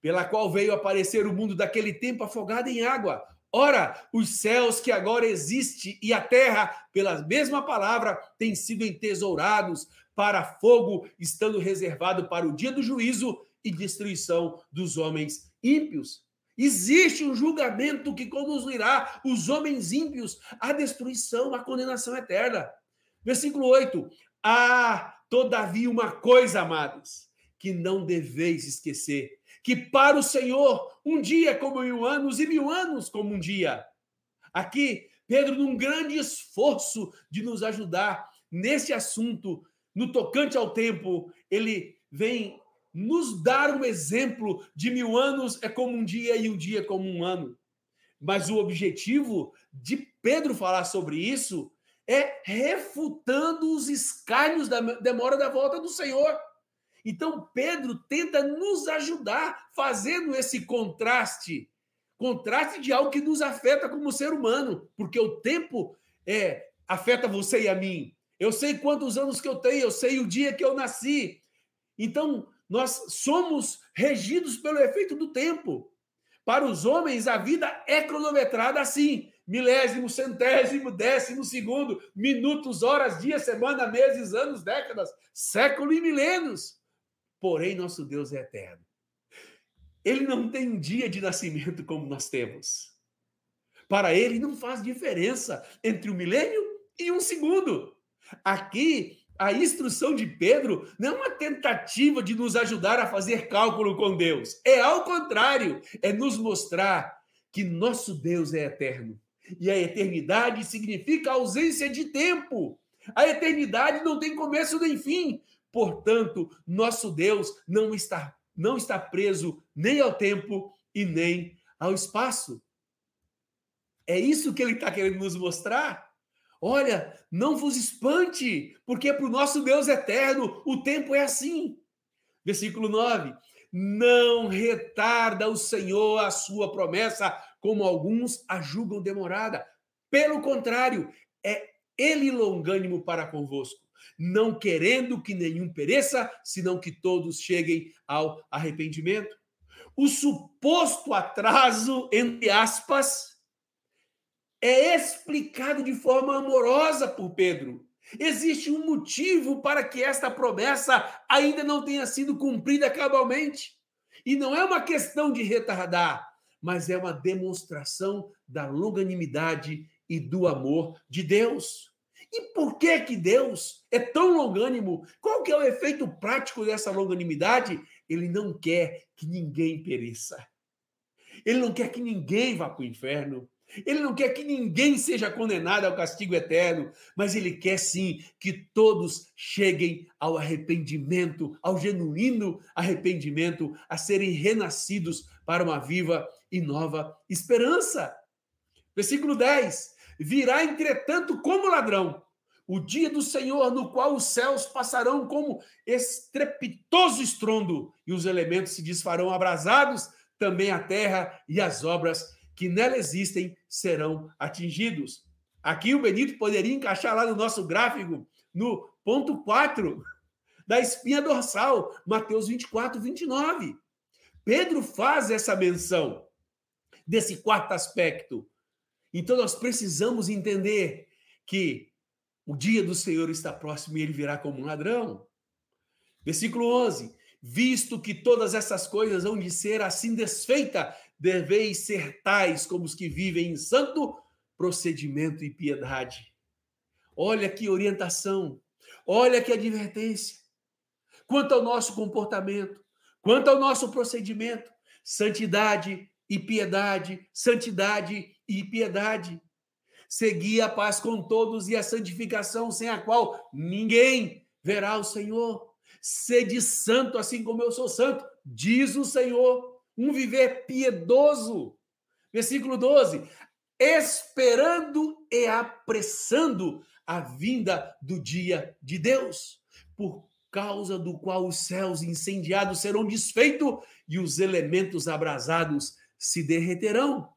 pela qual veio aparecer o mundo daquele tempo afogado em água. Ora, os céus que agora existem e a terra, pela mesma palavra, têm sido entesourados para fogo, estando reservado para o dia do juízo e destruição dos homens ímpios. Existe um julgamento que conduzirá os homens ímpios à destruição, à condenação eterna. Versículo 8: Há, todavia, uma coisa, amados, que não deveis esquecer: que para o Senhor um dia como mil anos e mil anos como um dia. Aqui, Pedro, num grande esforço de nos ajudar nesse assunto, no tocante ao tempo, ele vem nos dar um exemplo de mil anos é como um dia e um dia é como um ano. Mas o objetivo de Pedro falar sobre isso é refutando os escárnios da demora da volta do Senhor. Então, Pedro tenta nos ajudar fazendo esse contraste contraste de algo que nos afeta como ser humano, porque o tempo é afeta você e a mim. Eu sei quantos anos que eu tenho, eu sei o dia que eu nasci. Então, nós somos regidos pelo efeito do tempo. Para os homens, a vida é cronometrada assim: milésimo, centésimo, décimo segundo, minutos, horas, dias, semana, meses, anos, décadas, século e milênios. Porém, nosso Deus é eterno. Ele não tem um dia de nascimento como nós temos. Para ele, não faz diferença entre um milênio e um segundo. Aqui, a instrução de Pedro não é uma tentativa de nos ajudar a fazer cálculo com Deus. É ao contrário, é nos mostrar que nosso Deus é eterno. E a eternidade significa ausência de tempo. A eternidade não tem começo nem fim. Portanto, nosso Deus não está não está preso nem ao tempo e nem ao espaço. É isso que ele está querendo nos mostrar. Olha, não vos espante, porque para o nosso Deus eterno o tempo é assim. Versículo 9: Não retarda o Senhor a sua promessa, como alguns a julgam demorada. Pelo contrário, é ele longânimo para convosco, não querendo que nenhum pereça, senão que todos cheguem ao arrependimento. O suposto atraso, entre aspas, é explicado de forma amorosa por Pedro. Existe um motivo para que esta promessa ainda não tenha sido cumprida cabalmente. E não é uma questão de retardar, mas é uma demonstração da longanimidade e do amor de Deus. E por que que Deus é tão longânimo? Qual que é o efeito prático dessa longanimidade? Ele não quer que ninguém pereça. Ele não quer que ninguém vá para o inferno. Ele não quer que ninguém seja condenado ao castigo eterno, mas ele quer sim que todos cheguem ao arrependimento, ao genuíno arrependimento, a serem renascidos para uma viva e nova esperança. Versículo 10: Virá, entretanto, como ladrão, o dia do Senhor, no qual os céus passarão como estrepitoso estrondo, e os elementos se desfarão abrasados, também a terra e as obras que nela existem serão atingidos. Aqui o Benito poderia encaixar lá no nosso gráfico, no ponto 4 da espinha dorsal, Mateus 24, 29. Pedro faz essa menção desse quarto aspecto. Então nós precisamos entender que o dia do Senhor está próximo e ele virá como um ladrão. Versículo 11: Visto que todas essas coisas hão de ser assim desfeitas, deveis ser tais como os que vivem em santo procedimento e piedade. Olha que orientação, olha que advertência. Quanto ao nosso comportamento, quanto ao nosso procedimento, santidade e piedade, santidade e piedade. Segui a paz com todos e a santificação, sem a qual ninguém verá o Senhor. Sede santo, assim como eu sou santo, diz o Senhor. Um viver piedoso. Versículo 12: esperando e apressando a vinda do dia de Deus, por causa do qual os céus incendiados serão desfeitos e os elementos abrasados se derreterão.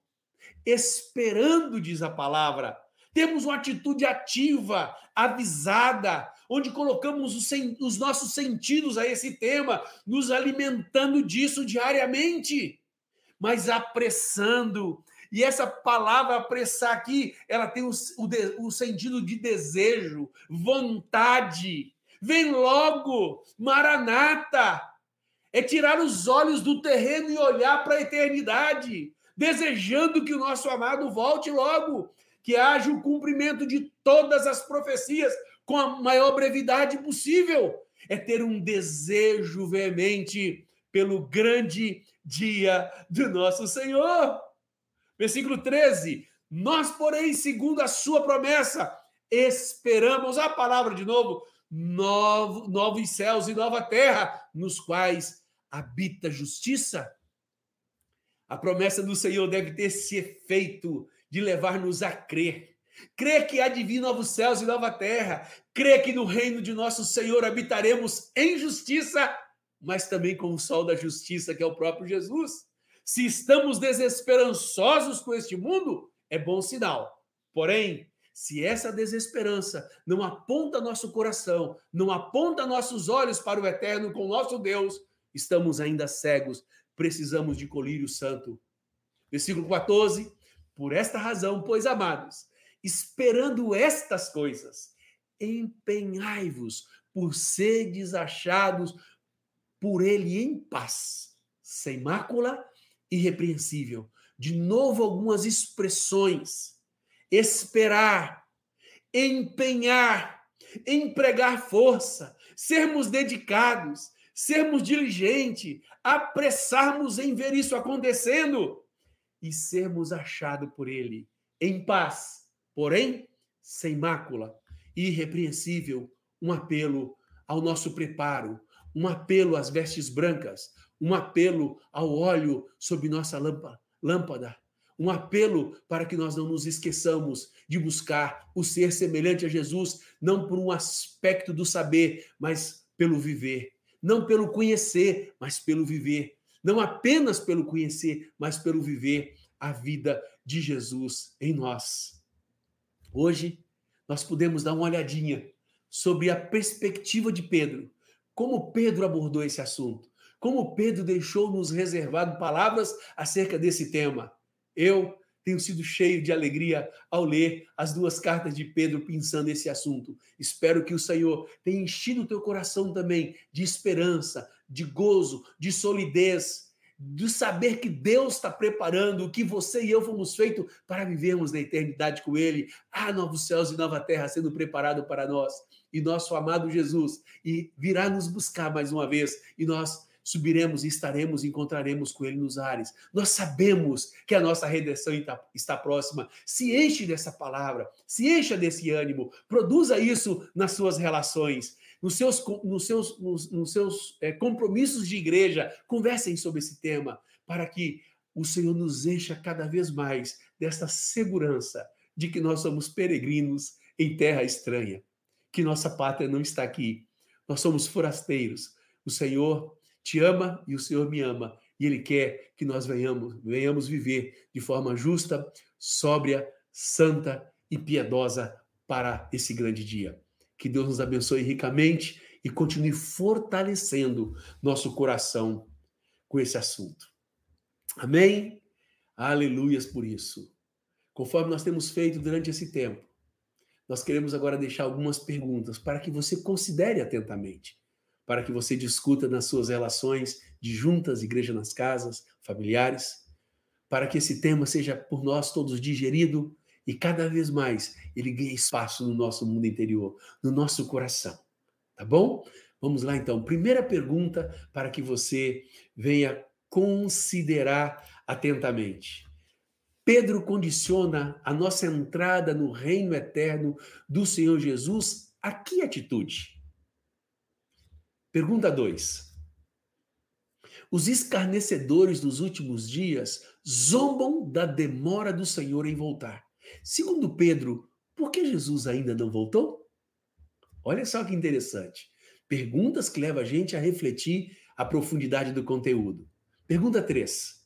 Esperando, diz a palavra. Temos uma atitude ativa, avisada, onde colocamos os, os nossos sentidos a esse tema, nos alimentando disso diariamente, mas apressando. E essa palavra apressar aqui, ela tem o, o, o sentido de desejo, vontade, Vem logo, Maranata. É tirar os olhos do terreno e olhar para a eternidade, desejando que o nosso amado volte logo, que haja o cumprimento de todas as profecias com a maior brevidade possível. É ter um desejo veemente pelo grande dia do nosso Senhor. Versículo 13: Nós, porém, segundo a sua promessa, esperamos a palavra de novo, novo, novos céus e nova terra, nos quais habita justiça. A promessa do Senhor deve ter esse efeito de levar-nos a crer. Crer que há de vir novos céus e nova terra. Crer que no reino de nosso Senhor habitaremos em justiça, mas também com o sol da justiça, que é o próprio Jesus. Se estamos desesperançosos com este mundo, é bom sinal. Porém, se essa desesperança não aponta nosso coração, não aponta nossos olhos para o eterno com nosso Deus, estamos ainda cegos, precisamos de colírio santo. Versículo 14: Por esta razão, pois amados, esperando estas coisas, empenhai-vos por seres achados por ele em paz, sem mácula, irrepreensível. De novo, algumas expressões. Esperar, empenhar, empregar força, sermos dedicados, sermos diligentes, apressarmos em ver isso acontecendo e sermos achados por Ele em paz, porém sem mácula, irrepreensível. Um apelo ao nosso preparo, um apelo às vestes brancas, um apelo ao óleo sob nossa lâmpada, um apelo para que nós não nos esqueçamos de buscar o ser semelhante a Jesus, não por um aspecto do saber, mas pelo viver. Não pelo conhecer, mas pelo viver. Não apenas pelo conhecer, mas pelo viver a vida de Jesus em nós. Hoje, nós podemos dar uma olhadinha sobre a perspectiva de Pedro. Como Pedro abordou esse assunto. Como Pedro deixou nos reservado palavras acerca desse tema. Eu tenho sido cheio de alegria ao ler as duas cartas de Pedro pensando nesse assunto. Espero que o Senhor tenha enchido o teu coração também de esperança, de gozo, de solidez, de saber que Deus está preparando o que você e eu fomos feitos para vivermos na eternidade com Ele. Há novos céus e nova terra sendo preparado para nós. E nosso amado Jesus e virá nos buscar mais uma vez. E nós subiremos e estaremos, encontraremos com Ele nos ares. Nós sabemos que a nossa redenção está próxima. Se enche dessa palavra, se encha desse ânimo, produza isso nas suas relações, nos seus, nos seus, nos, nos seus é, compromissos de igreja. Conversem sobre esse tema, para que o Senhor nos encha cada vez mais dessa segurança de que nós somos peregrinos em terra estranha, que nossa pátria não está aqui. Nós somos forasteiros. O Senhor te ama e o Senhor me ama. E Ele quer que nós venhamos, venhamos viver de forma justa, sóbria, santa e piedosa para esse grande dia. Que Deus nos abençoe ricamente e continue fortalecendo nosso coração com esse assunto. Amém? Aleluias por isso. Conforme nós temos feito durante esse tempo, nós queremos agora deixar algumas perguntas para que você considere atentamente para que você discuta nas suas relações de juntas, igreja nas casas, familiares, para que esse tema seja por nós todos digerido e cada vez mais ele ganhe espaço no nosso mundo interior, no nosso coração. Tá bom? Vamos lá então. Primeira pergunta para que você venha considerar atentamente. Pedro condiciona a nossa entrada no reino eterno do Senhor Jesus a que atitude? Pergunta 2. Os escarnecedores dos últimos dias zombam da demora do Senhor em voltar. Segundo Pedro, por que Jesus ainda não voltou? Olha só que interessante. Perguntas que levam a gente a refletir a profundidade do conteúdo. Pergunta 3.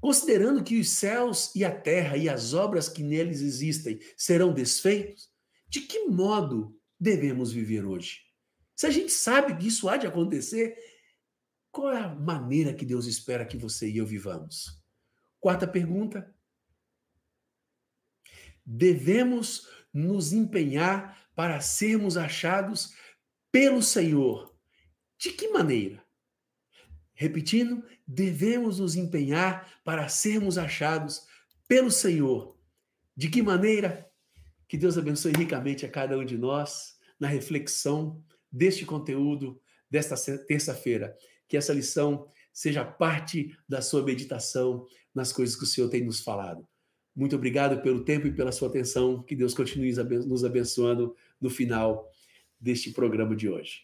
Considerando que os céus e a terra e as obras que neles existem serão desfeitos, de que modo devemos viver hoje? Se a gente sabe que isso há de acontecer, qual é a maneira que Deus espera que você e eu vivamos? Quarta pergunta. Devemos nos empenhar para sermos achados pelo Senhor. De que maneira? Repetindo, devemos nos empenhar para sermos achados pelo Senhor. De que maneira? Que Deus abençoe ricamente a cada um de nós na reflexão deste conteúdo desta terça-feira. Que essa lição seja parte da sua meditação nas coisas que o Senhor tem nos falado. Muito obrigado pelo tempo e pela sua atenção. Que Deus continue nos abençoando no final deste programa de hoje.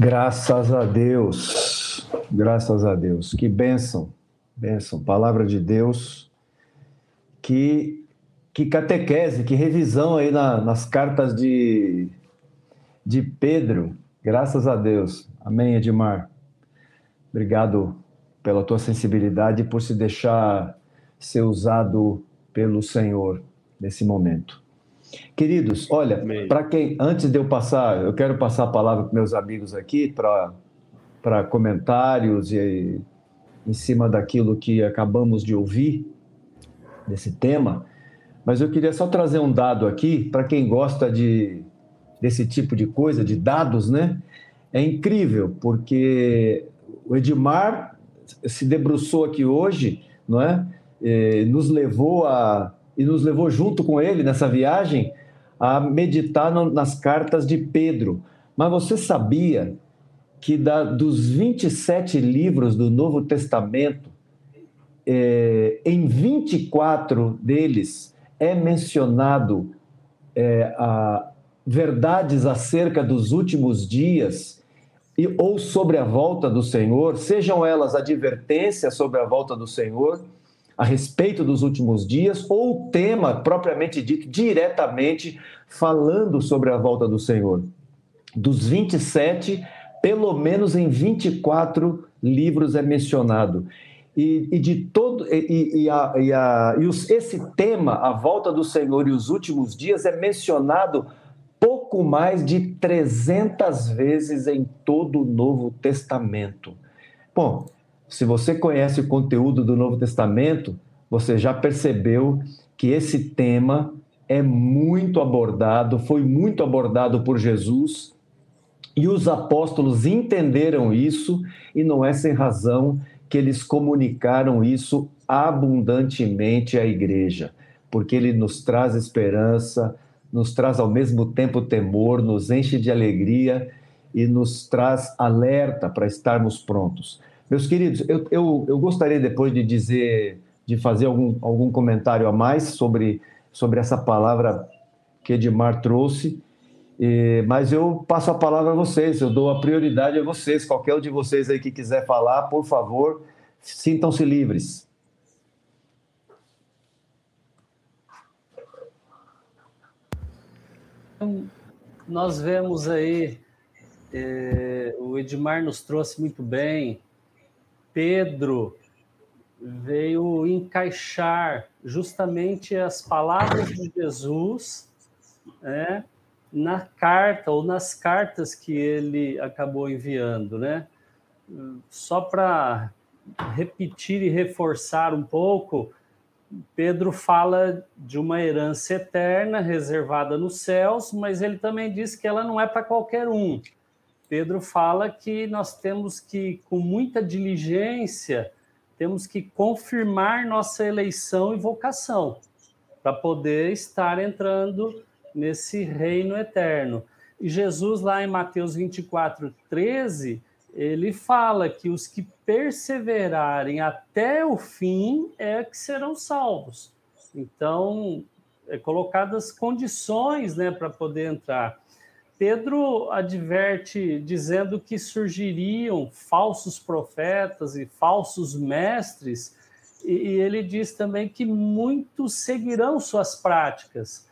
Graças a Deus, graças a Deus. Que bênção, bênção. Palavra de Deus. Que, que catequese, que revisão aí na, nas cartas de, de Pedro. Graças a Deus. Amém, Edmar. Obrigado pela tua sensibilidade e por se deixar ser usado pelo Senhor nesse momento. Queridos, olha, para quem, antes de eu passar, eu quero passar a palavra para meus amigos aqui para comentários e em cima daquilo que acabamos de ouvir desse tema, mas eu queria só trazer um dado aqui para quem gosta de desse tipo de coisa, de dados, né? É incrível porque o Edmar se debruçou aqui hoje, não é? E nos levou a e nos levou junto com ele nessa viagem a meditar no, nas cartas de Pedro. Mas você sabia que da, dos 27 livros do Novo Testamento, é, em 24 deles é mencionado é, a, verdades acerca dos últimos dias e, ou sobre a volta do Senhor, sejam elas advertências sobre a volta do Senhor, a respeito dos últimos dias, ou o tema propriamente dito, diretamente falando sobre a volta do Senhor. Dos 27, pelo menos em 24 livros é mencionado. E, e de todo e, e, a, e, a, e os, esse tema, a volta do Senhor e os últimos dias, é mencionado pouco mais de 300 vezes em todo o Novo Testamento. Bom, se você conhece o conteúdo do Novo Testamento, você já percebeu que esse tema é muito abordado, foi muito abordado por Jesus, e os apóstolos entenderam isso, e não é sem razão que eles comunicaram isso abundantemente à igreja, porque ele nos traz esperança, nos traz ao mesmo tempo temor, nos enche de alegria e nos traz alerta para estarmos prontos. Meus queridos, eu, eu, eu gostaria depois de dizer, de fazer algum, algum comentário a mais sobre, sobre essa palavra que Edmar trouxe, mas eu passo a palavra a vocês, eu dou a prioridade a vocês. Qualquer um de vocês aí que quiser falar, por favor, sintam-se livres. Nós vemos aí, é, o Edmar nos trouxe muito bem Pedro veio encaixar justamente as palavras de Jesus né, na carta ou nas cartas que ele acabou enviando, né? Só para repetir e reforçar um pouco, Pedro fala de uma herança eterna reservada nos céus, mas ele também diz que ela não é para qualquer um. Pedro fala que nós temos que, com muita diligência, temos que confirmar nossa eleição e vocação para poder estar entrando nesse reino eterno. E Jesus, lá em Mateus 24, 13, ele fala que os que perseverarem até o fim é que serão salvos. Então, é colocadas condições né, para poder entrar. Pedro adverte dizendo que surgiriam falsos profetas e falsos mestres, e ele diz também que muitos seguirão suas práticas.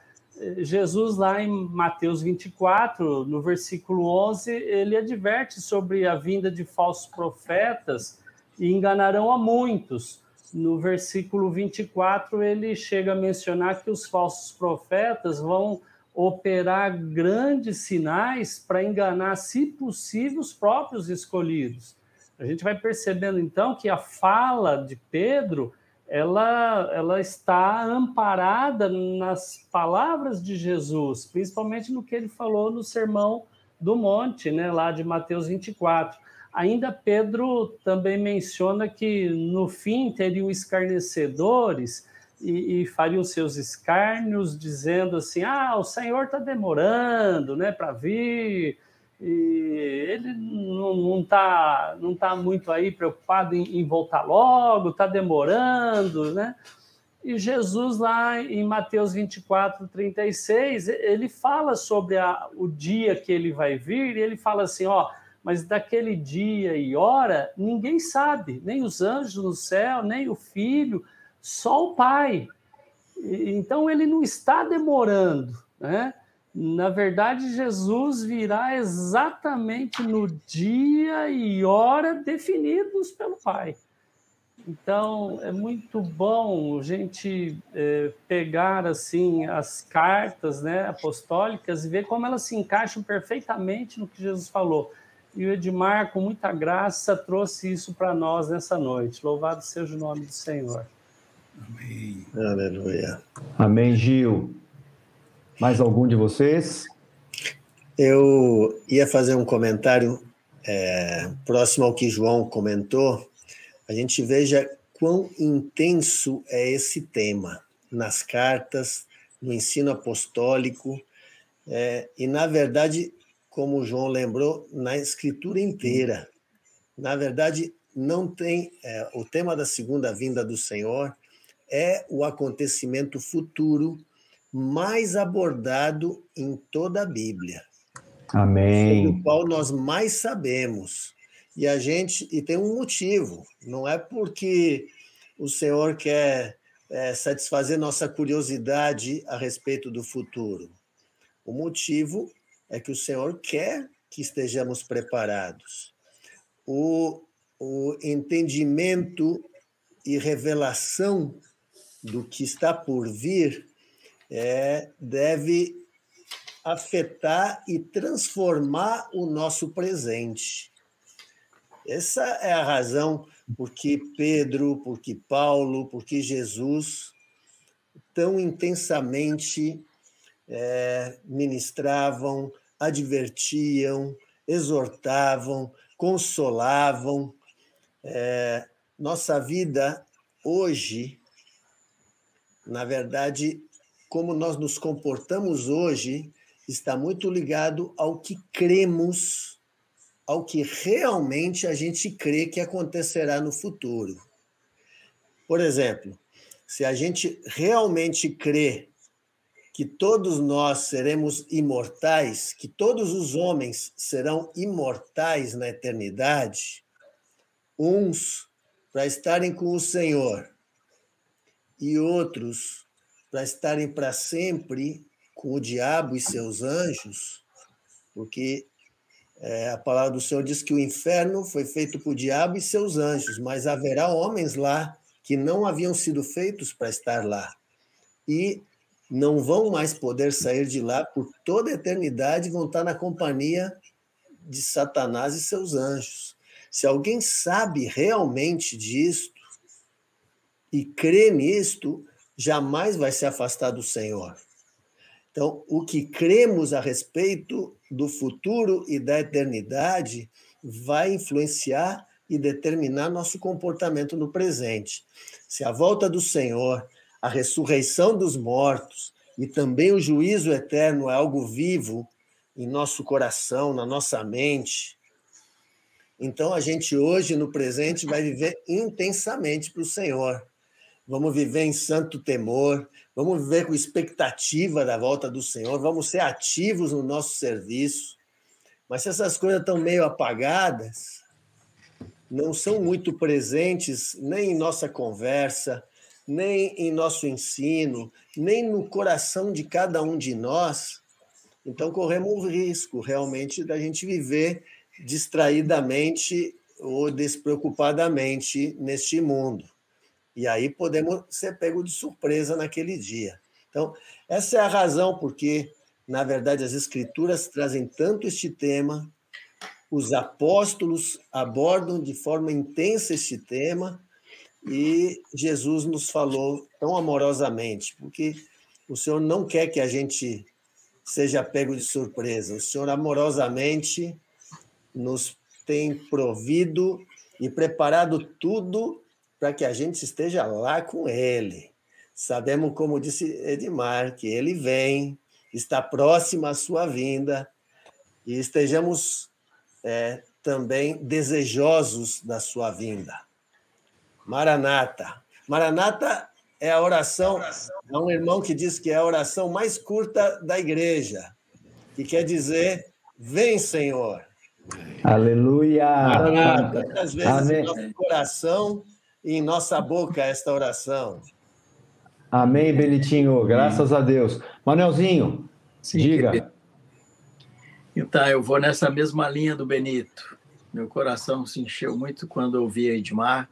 Jesus, lá em Mateus 24, no versículo 11, ele adverte sobre a vinda de falsos profetas e enganarão a muitos. No versículo 24, ele chega a mencionar que os falsos profetas vão operar grandes sinais para enganar, se possível, os próprios escolhidos. A gente vai percebendo então que a fala de Pedro ela, ela está amparada nas palavras de Jesus, principalmente no que ele falou no Sermão do Monte, né, lá de Mateus 24. Ainda Pedro também menciona que no fim teriam escarnecedores e, e fariam seus escárnios, dizendo assim: ah, o Senhor está demorando né, para vir, e ele não está não tá muito aí preocupado em, em voltar logo, está demorando, né? E Jesus, lá em Mateus 24, 36, ele fala sobre a, o dia que ele vai vir, e ele fala assim: ó, mas daquele dia e hora ninguém sabe, nem os anjos no céu, nem o filho, só o Pai. Então ele não está demorando, né? Na verdade, Jesus virá exatamente no dia e hora definidos pelo Pai. Então, é muito bom a gente é, pegar assim as cartas né, apostólicas e ver como elas se encaixam perfeitamente no que Jesus falou. E o Edmar, com muita graça, trouxe isso para nós nessa noite. Louvado seja o nome do Senhor. Amém. Aleluia. Amém, Gil. Mais algum de vocês? Eu ia fazer um comentário é, próximo ao que João comentou. A gente veja quão intenso é esse tema nas cartas, no ensino apostólico, é, e, na verdade, como o João lembrou, na escritura inteira. Na verdade, não tem. É, o tema da segunda vinda do Senhor é o acontecimento futuro mais abordado em toda a Bíblia. Amém. Sobre o qual nós mais sabemos. E a gente e tem um motivo, não é porque o Senhor quer é, satisfazer nossa curiosidade a respeito do futuro. O motivo é que o Senhor quer que estejamos preparados. O, o entendimento e revelação do que está por vir é, deve afetar e transformar o nosso presente. Essa é a razão por que Pedro, por que Paulo, por que Jesus tão intensamente é, ministravam, advertiam, exortavam, consolavam. É, nossa vida hoje, na verdade, como nós nos comportamos hoje está muito ligado ao que cremos, ao que realmente a gente crê que acontecerá no futuro. Por exemplo, se a gente realmente crê que todos nós seremos imortais, que todos os homens serão imortais na eternidade, uns para estarem com o Senhor e outros para estarem para sempre com o diabo e seus anjos, porque é, a palavra do Senhor diz que o inferno foi feito por diabo e seus anjos, mas haverá homens lá que não haviam sido feitos para estar lá. E não vão mais poder sair de lá por toda a eternidade, vão estar na companhia de Satanás e seus anjos. Se alguém sabe realmente disto e crê nisto, jamais vai se afastar do Senhor. Então, o que cremos a respeito do futuro e da eternidade vai influenciar e determinar nosso comportamento no presente. Se a volta do Senhor, a ressurreição dos mortos e também o juízo eterno é algo vivo em nosso coração, na nossa mente, então a gente hoje, no presente, vai viver intensamente para o Senhor. Vamos viver em santo temor, vamos viver com expectativa da volta do Senhor, vamos ser ativos no nosso serviço. Mas se essas coisas estão meio apagadas, não são muito presentes nem em nossa conversa, nem em nosso ensino, nem no coração de cada um de nós, então corremos o risco realmente da gente viver distraidamente ou despreocupadamente neste mundo. E aí podemos ser pego de surpresa naquele dia. Então, essa é a razão porque, na verdade, as Escrituras trazem tanto este tema, os apóstolos abordam de forma intensa este tema, e Jesus nos falou tão amorosamente, porque o Senhor não quer que a gente seja pego de surpresa, o Senhor amorosamente nos tem provido e preparado tudo para que a gente esteja lá com Ele. Sabemos, como disse Edmar, que Ele vem, está próximo à sua vinda e estejamos é, também desejosos da sua vinda. Maranata. Maranata é a oração, é um irmão que diz que é a oração mais curta da igreja, que quer dizer: Vem, Senhor. Aleluia! Muitas vezes Amém. nosso coração em nossa boca esta oração. Amém, Benitinho. Graças Amém. a Deus. Manelzinho, Sim, diga. Querido. Então, eu vou nessa mesma linha do Benito. Meu coração se encheu muito quando ouvi a Edmar.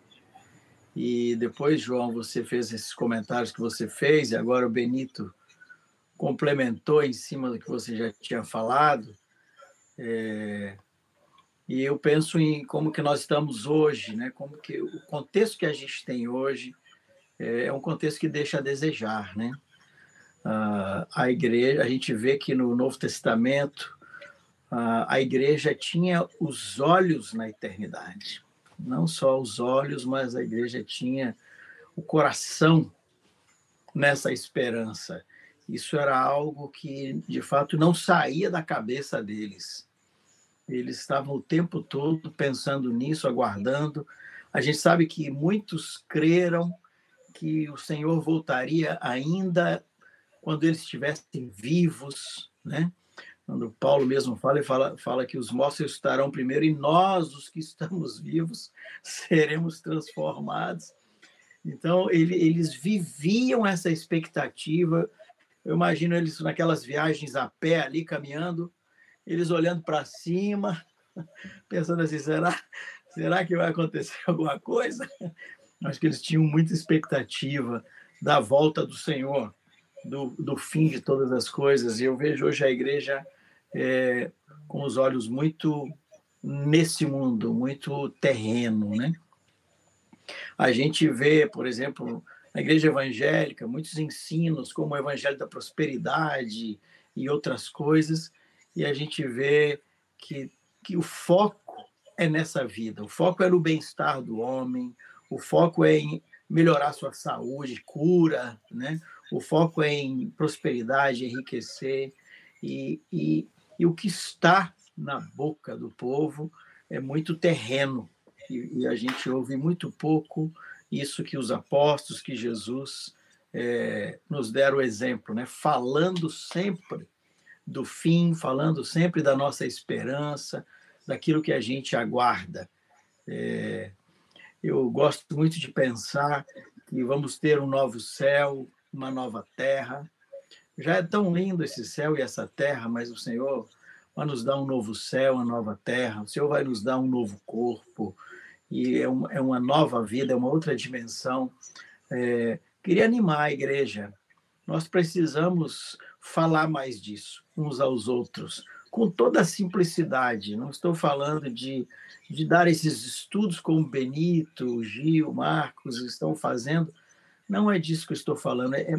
E depois, João, você fez esses comentários que você fez, e agora o Benito complementou em cima do que você já tinha falado. É, e eu penso em como que nós estamos hoje, né? Como que o contexto que a gente tem hoje é, é um contexto que deixa a desejar, né? a igreja, a gente vê que no Novo Testamento a igreja tinha os olhos na eternidade, não só os olhos, mas a igreja tinha o coração nessa esperança. Isso era algo que de fato não saía da cabeça deles eles estavam o tempo todo pensando nisso, aguardando. A gente sabe que muitos creram que o Senhor voltaria ainda quando eles estivessem vivos, né? Quando Paulo mesmo fala, ele fala, fala que os mortos estarão primeiro e nós, os que estamos vivos, seremos transformados. Então, ele, eles viviam essa expectativa. Eu imagino eles naquelas viagens a pé ali, caminhando, eles olhando para cima, pensando assim: será, será que vai acontecer alguma coisa? Acho que eles tinham muita expectativa da volta do Senhor, do, do fim de todas as coisas. E eu vejo hoje a igreja é, com os olhos muito nesse mundo, muito terreno, né? A gente vê, por exemplo, na igreja evangélica, muitos ensinos, como o evangelho da prosperidade e outras coisas, e a gente vê que, que o foco é nessa vida, o foco é no bem-estar do homem, o foco é em melhorar sua saúde, cura, né? o foco é em prosperidade, enriquecer, e, e, e o que está na boca do povo é muito terreno, e, e a gente ouve muito pouco isso que os apóstolos, que Jesus é, nos deram o exemplo, né? falando sempre do fim, falando sempre da nossa esperança, daquilo que a gente aguarda. É, eu gosto muito de pensar que vamos ter um novo céu, uma nova terra. Já é tão lindo esse céu e essa terra, mas o Senhor vai nos dar um novo céu, uma nova terra, o Senhor vai nos dar um novo corpo, e é uma, é uma nova vida, é uma outra dimensão. É, queria animar a igreja. Nós precisamos falar mais disso uns aos outros, com toda a simplicidade. Não estou falando de, de dar esses estudos como Benito, Gil, Marcos estão fazendo, Não é disso que estou falando, é,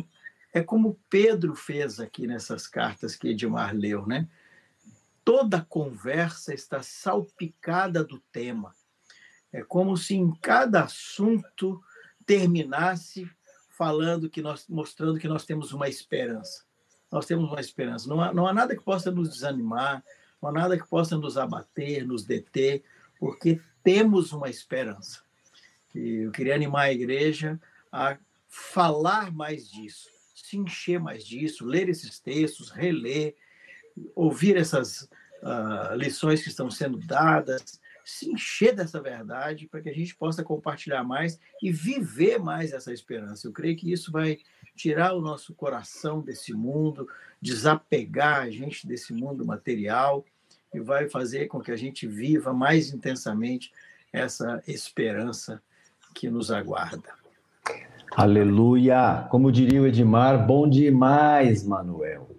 é como Pedro fez aqui nessas cartas que Edmar leu, né? Toda conversa está salpicada do tema. É como se em cada assunto terminasse falando que nós, mostrando que nós temos uma esperança. Nós temos uma esperança. Não há, não há nada que possa nos desanimar, não há nada que possa nos abater, nos deter, porque temos uma esperança. E eu queria animar a igreja a falar mais disso, se encher mais disso, ler esses textos, reler, ouvir essas uh, lições que estão sendo dadas, se encher dessa verdade para que a gente possa compartilhar mais e viver mais essa esperança. Eu creio que isso vai tirar o nosso coração desse mundo, desapegar a gente desse mundo material e vai fazer com que a gente viva mais intensamente essa esperança que nos aguarda. Aleluia! Como diria o Edmar, bom demais, Manuel.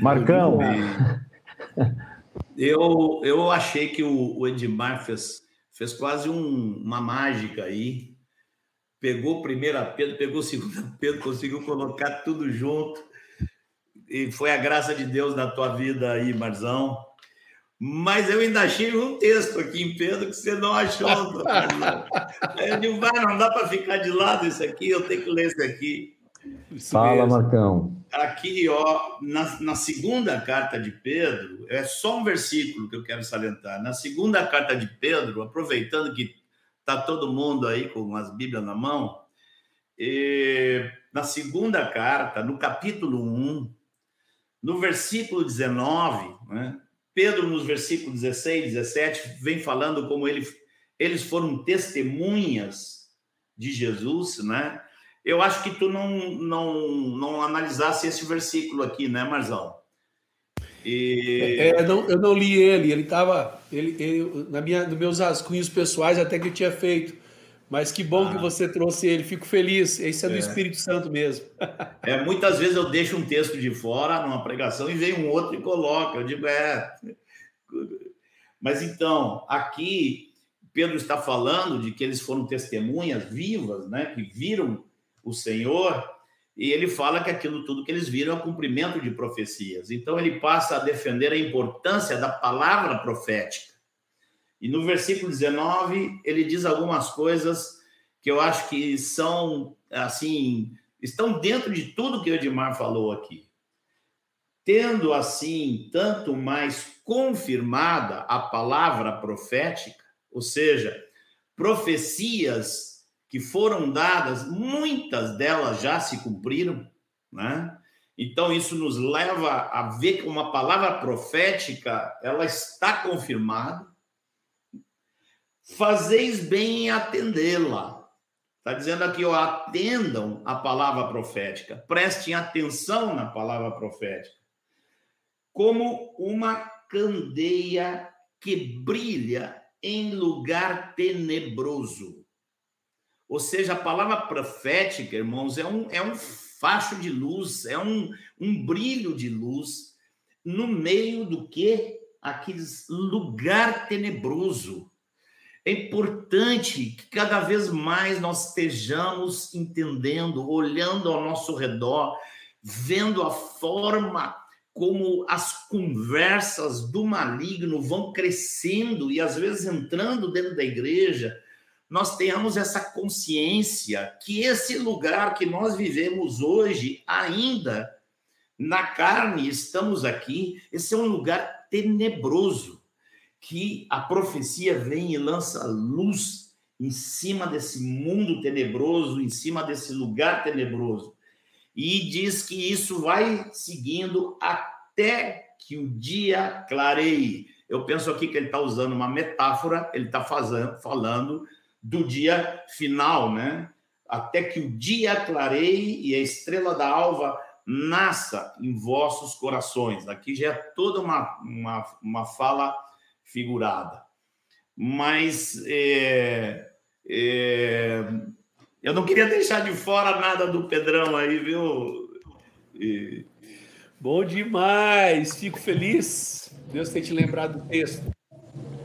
Marcão. Eu, eu achei que o, o Edmar fez, fez quase um, uma mágica aí. Pegou primeiro a Pedro, pegou segundo a Pedro, conseguiu colocar tudo junto. E foi a graça de Deus na tua vida aí, Marzão. Mas eu ainda achei um texto aqui em Pedro que você não achou. eu digo, vai, não dá para ficar de lado isso aqui, eu tenho que ler isso aqui. Isso Fala, mesmo. Marcão. Aqui, ó, na, na segunda carta de Pedro, é só um versículo que eu quero salientar. Na segunda carta de Pedro, aproveitando que está todo mundo aí com as Bíblias na mão, e, na segunda carta, no capítulo 1, no versículo 19, né, Pedro, nos versículos 16, 17, vem falando como ele, eles foram testemunhas de Jesus, né? Eu acho que tu não, não, não analisasse esse versículo aqui, né, Marzão? E... É, não, eu não li ele, ele estava ele, ele, na minha, nos meus rascunhos pessoais até que eu tinha feito. Mas que bom ah. que você trouxe ele, fico feliz. Esse é do é. Espírito Santo mesmo. É, muitas vezes eu deixo um texto de fora numa pregação e vem um outro e coloca. Eu digo, é. Mas então, aqui Pedro está falando de que eles foram testemunhas vivas, né, que viram o Senhor, e ele fala que aquilo tudo que eles viram é cumprimento de profecias. Então ele passa a defender a importância da palavra profética. E no versículo 19, ele diz algumas coisas que eu acho que são, assim, estão dentro de tudo que o Edmar falou aqui. Tendo, assim, tanto mais confirmada a palavra profética, ou seja, profecias que foram dadas, muitas delas já se cumpriram, né? Então, isso nos leva a ver que uma palavra profética, ela está confirmada, fazeis bem em atendê-la. Está dizendo aqui, ó, atendam a palavra profética, prestem atenção na palavra profética, como uma candeia que brilha em lugar tenebroso. Ou seja, a palavra profética, irmãos, é um, é um facho de luz, é um, um brilho de luz no meio do que? Aqueles lugar tenebroso. É importante que cada vez mais nós estejamos entendendo, olhando ao nosso redor, vendo a forma como as conversas do maligno vão crescendo e às vezes entrando dentro da igreja, nós tenhamos essa consciência que esse lugar que nós vivemos hoje, ainda na carne, estamos aqui, esse é um lugar tenebroso que a profecia vem e lança luz em cima desse mundo tenebroso, em cima desse lugar tenebroso. E diz que isso vai seguindo até que o dia clareie. Eu penso aqui que ele está usando uma metáfora, ele está falando do dia final, né? Até que o dia clareie e a estrela da alva nasça em vossos corações. Aqui já é toda uma, uma, uma fala figurada. Mas é, é, eu não queria deixar de fora nada do Pedrão aí, viu? E... Bom demais, fico feliz. Deus tem te lembrado do texto.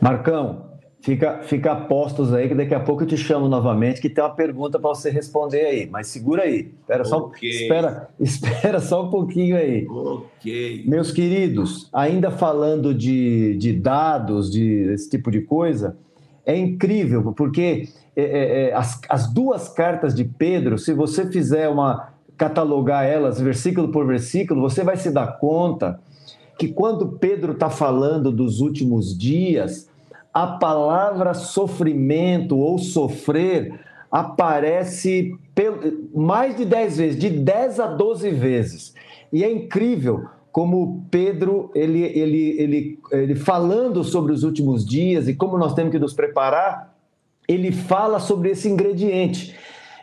Marcão, Fica, fica postos aí, que daqui a pouco eu te chamo novamente, que tem uma pergunta para você responder aí. Mas segura aí. Espera, okay. só, espera, espera só um pouquinho aí. Ok. Meus queridos, ainda falando de, de dados, de esse tipo de coisa, é incrível, porque é, é, é as, as duas cartas de Pedro, se você fizer uma catalogar elas versículo por versículo, você vai se dar conta que quando Pedro está falando dos últimos dias, a palavra sofrimento ou sofrer aparece mais de 10 vezes, de 10 a 12 vezes. E é incrível como Pedro, ele, ele, ele, ele falando sobre os últimos dias e como nós temos que nos preparar, ele fala sobre esse ingrediente.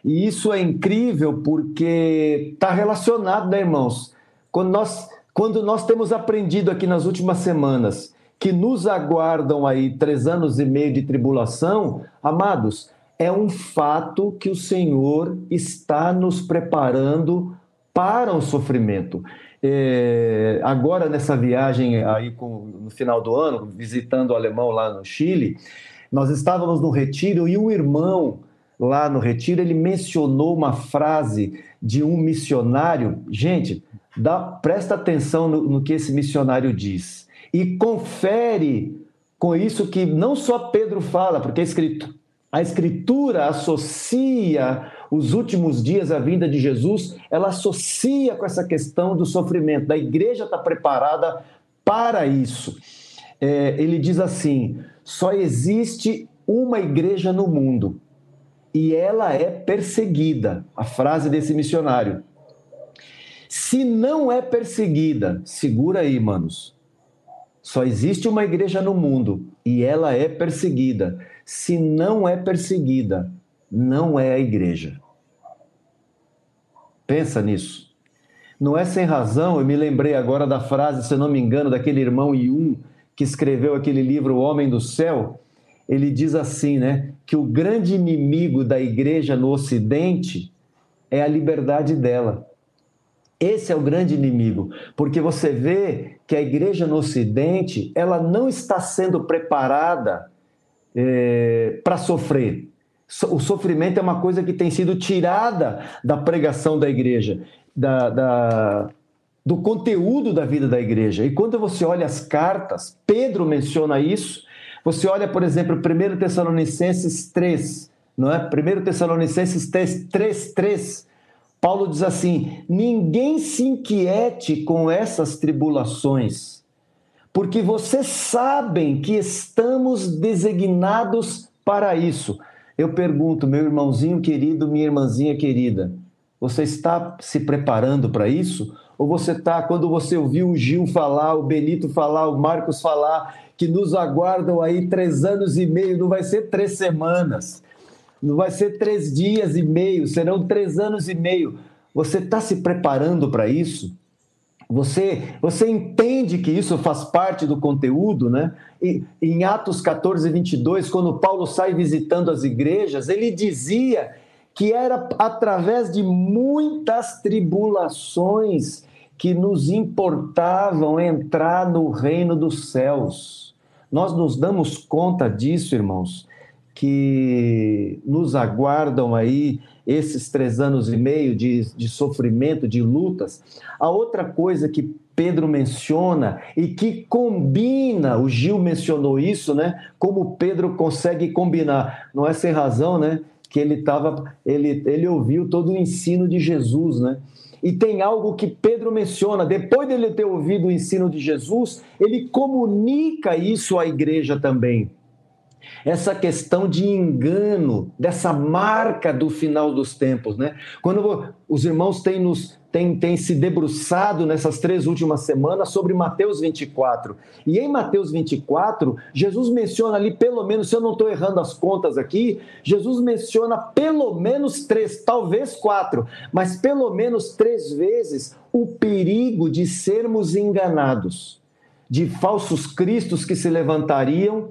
E isso é incrível porque está relacionado, né, irmãos? Quando nós, quando nós temos aprendido aqui nas últimas semanas que nos aguardam aí três anos e meio de tribulação, amados, é um fato que o Senhor está nos preparando para o sofrimento. É, agora, nessa viagem aí com, no final do ano, visitando o alemão lá no Chile, nós estávamos no retiro e um irmão lá no retiro, ele mencionou uma frase de um missionário. Gente, dá, presta atenção no, no que esse missionário diz e confere com isso que não só Pedro fala, porque a escritura, a escritura associa os últimos dias à vinda de Jesus, ela associa com essa questão do sofrimento. Da igreja está preparada para isso. É, ele diz assim: só existe uma igreja no mundo e ela é perseguida. A frase desse missionário. Se não é perseguida, segura aí, manos. Só existe uma igreja no mundo e ela é perseguida. Se não é perseguida, não é a igreja. Pensa nisso. Não é sem razão, eu me lembrei agora da frase, se não me engano, daquele irmão Yun que escreveu aquele livro O Homem do Céu. Ele diz assim, né, que o grande inimigo da igreja no ocidente é a liberdade dela. Esse é o grande inimigo, porque você vê que a igreja no Ocidente ela não está sendo preparada é, para sofrer. O sofrimento é uma coisa que tem sido tirada da pregação da igreja, da, da, do conteúdo da vida da igreja. E quando você olha as cartas, Pedro menciona isso. Você olha, por exemplo, 1 Tessalonicenses 3, não é? 1 Tessalonicenses 3, 3, 3 Paulo diz assim: ninguém se inquiete com essas tribulações, porque vocês sabem que estamos designados para isso. Eu pergunto, meu irmãozinho querido, minha irmãzinha querida, você está se preparando para isso? Ou você está, quando você ouviu o Gil falar, o Benito falar, o Marcos falar, que nos aguardam aí três anos e meio, não vai ser três semanas, não vai ser três dias e meio, serão três anos e meio. Você está se preparando para isso? Você, você entende que isso faz parte do conteúdo, né? E, em Atos 14, 22, quando Paulo sai visitando as igrejas, ele dizia que era através de muitas tribulações que nos importavam entrar no reino dos céus. Nós nos damos conta disso, irmãos, que nos aguardam aí esses três anos e meio de, de sofrimento, de lutas. A outra coisa que Pedro menciona e que combina, o Gil mencionou isso, né? Como Pedro consegue combinar. Não é sem razão, né? Que ele estava, ele, ele ouviu todo o ensino de Jesus, né? E tem algo que Pedro menciona, depois dele ter ouvido o ensino de Jesus, ele comunica isso à igreja também essa questão de engano, dessa marca do final dos tempos, né? Quando os irmãos têm, nos, têm, têm se debruçado nessas três últimas semanas sobre Mateus 24, e em Mateus 24, Jesus menciona ali pelo menos, se eu não estou errando as contas aqui, Jesus menciona pelo menos três, talvez quatro, mas pelo menos três vezes o perigo de sermos enganados, de falsos cristos que se levantariam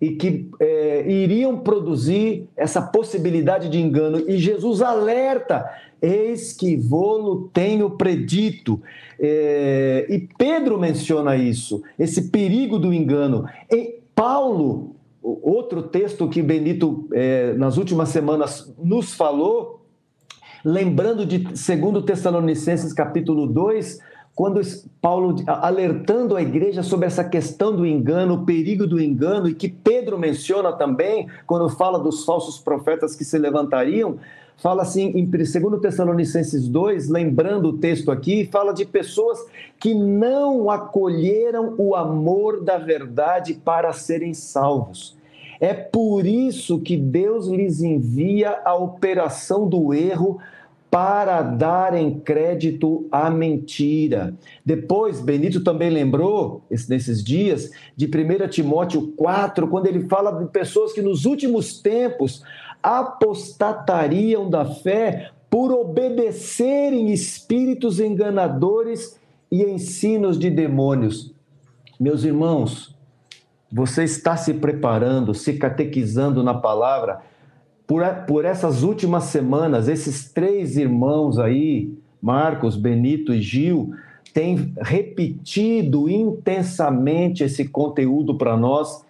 e que é, iriam produzir essa possibilidade de engano. E Jesus alerta: eis que vou tenho predito. É, e Pedro menciona isso, esse perigo do engano. E Paulo, outro texto que Benito, é, nas últimas semanas, nos falou, lembrando de 2 Tessalonicenses capítulo 2, quando Paulo alertando a igreja sobre essa questão do engano, o perigo do engano, e que Pedro menciona também, quando fala dos falsos profetas que se levantariam, fala assim em 2 Tessalonicenses 2, lembrando o texto aqui, fala de pessoas que não acolheram o amor da verdade para serem salvos. É por isso que Deus lhes envia a operação do erro para darem crédito à mentira. Depois, Benito também lembrou, nesses dias, de 1 Timóteo 4, quando ele fala de pessoas que nos últimos tempos apostatariam da fé por obedecerem espíritos enganadores e ensinos de demônios. Meus irmãos, você está se preparando, se catequizando na palavra por, por essas últimas semanas, esses três irmãos aí, Marcos, Benito e Gil, têm repetido intensamente esse conteúdo para nós.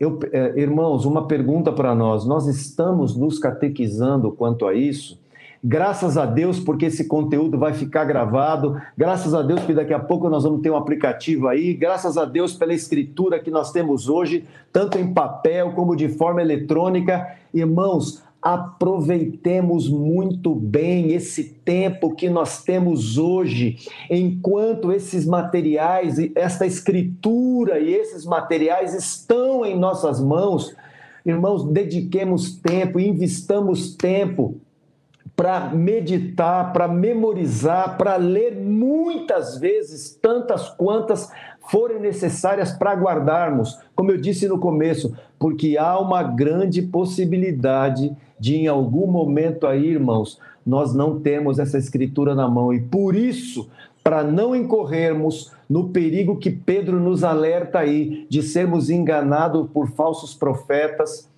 Eu, eh, irmãos, uma pergunta para nós: nós estamos nos catequizando quanto a isso? Graças a Deus, porque esse conteúdo vai ficar gravado. Graças a Deus, porque daqui a pouco nós vamos ter um aplicativo aí. Graças a Deus pela escritura que nós temos hoje, tanto em papel como de forma eletrônica. Irmãos, aproveitemos muito bem esse tempo que nós temos hoje, enquanto esses materiais, esta escritura e esses materiais estão em nossas mãos. Irmãos, dediquemos tempo, investamos tempo para meditar, para memorizar, para ler muitas vezes, tantas quantas forem necessárias para guardarmos, como eu disse no começo, porque há uma grande possibilidade de, em algum momento aí, irmãos, nós não temos essa escritura na mão. E por isso, para não incorrermos no perigo que Pedro nos alerta aí, de sermos enganados por falsos profetas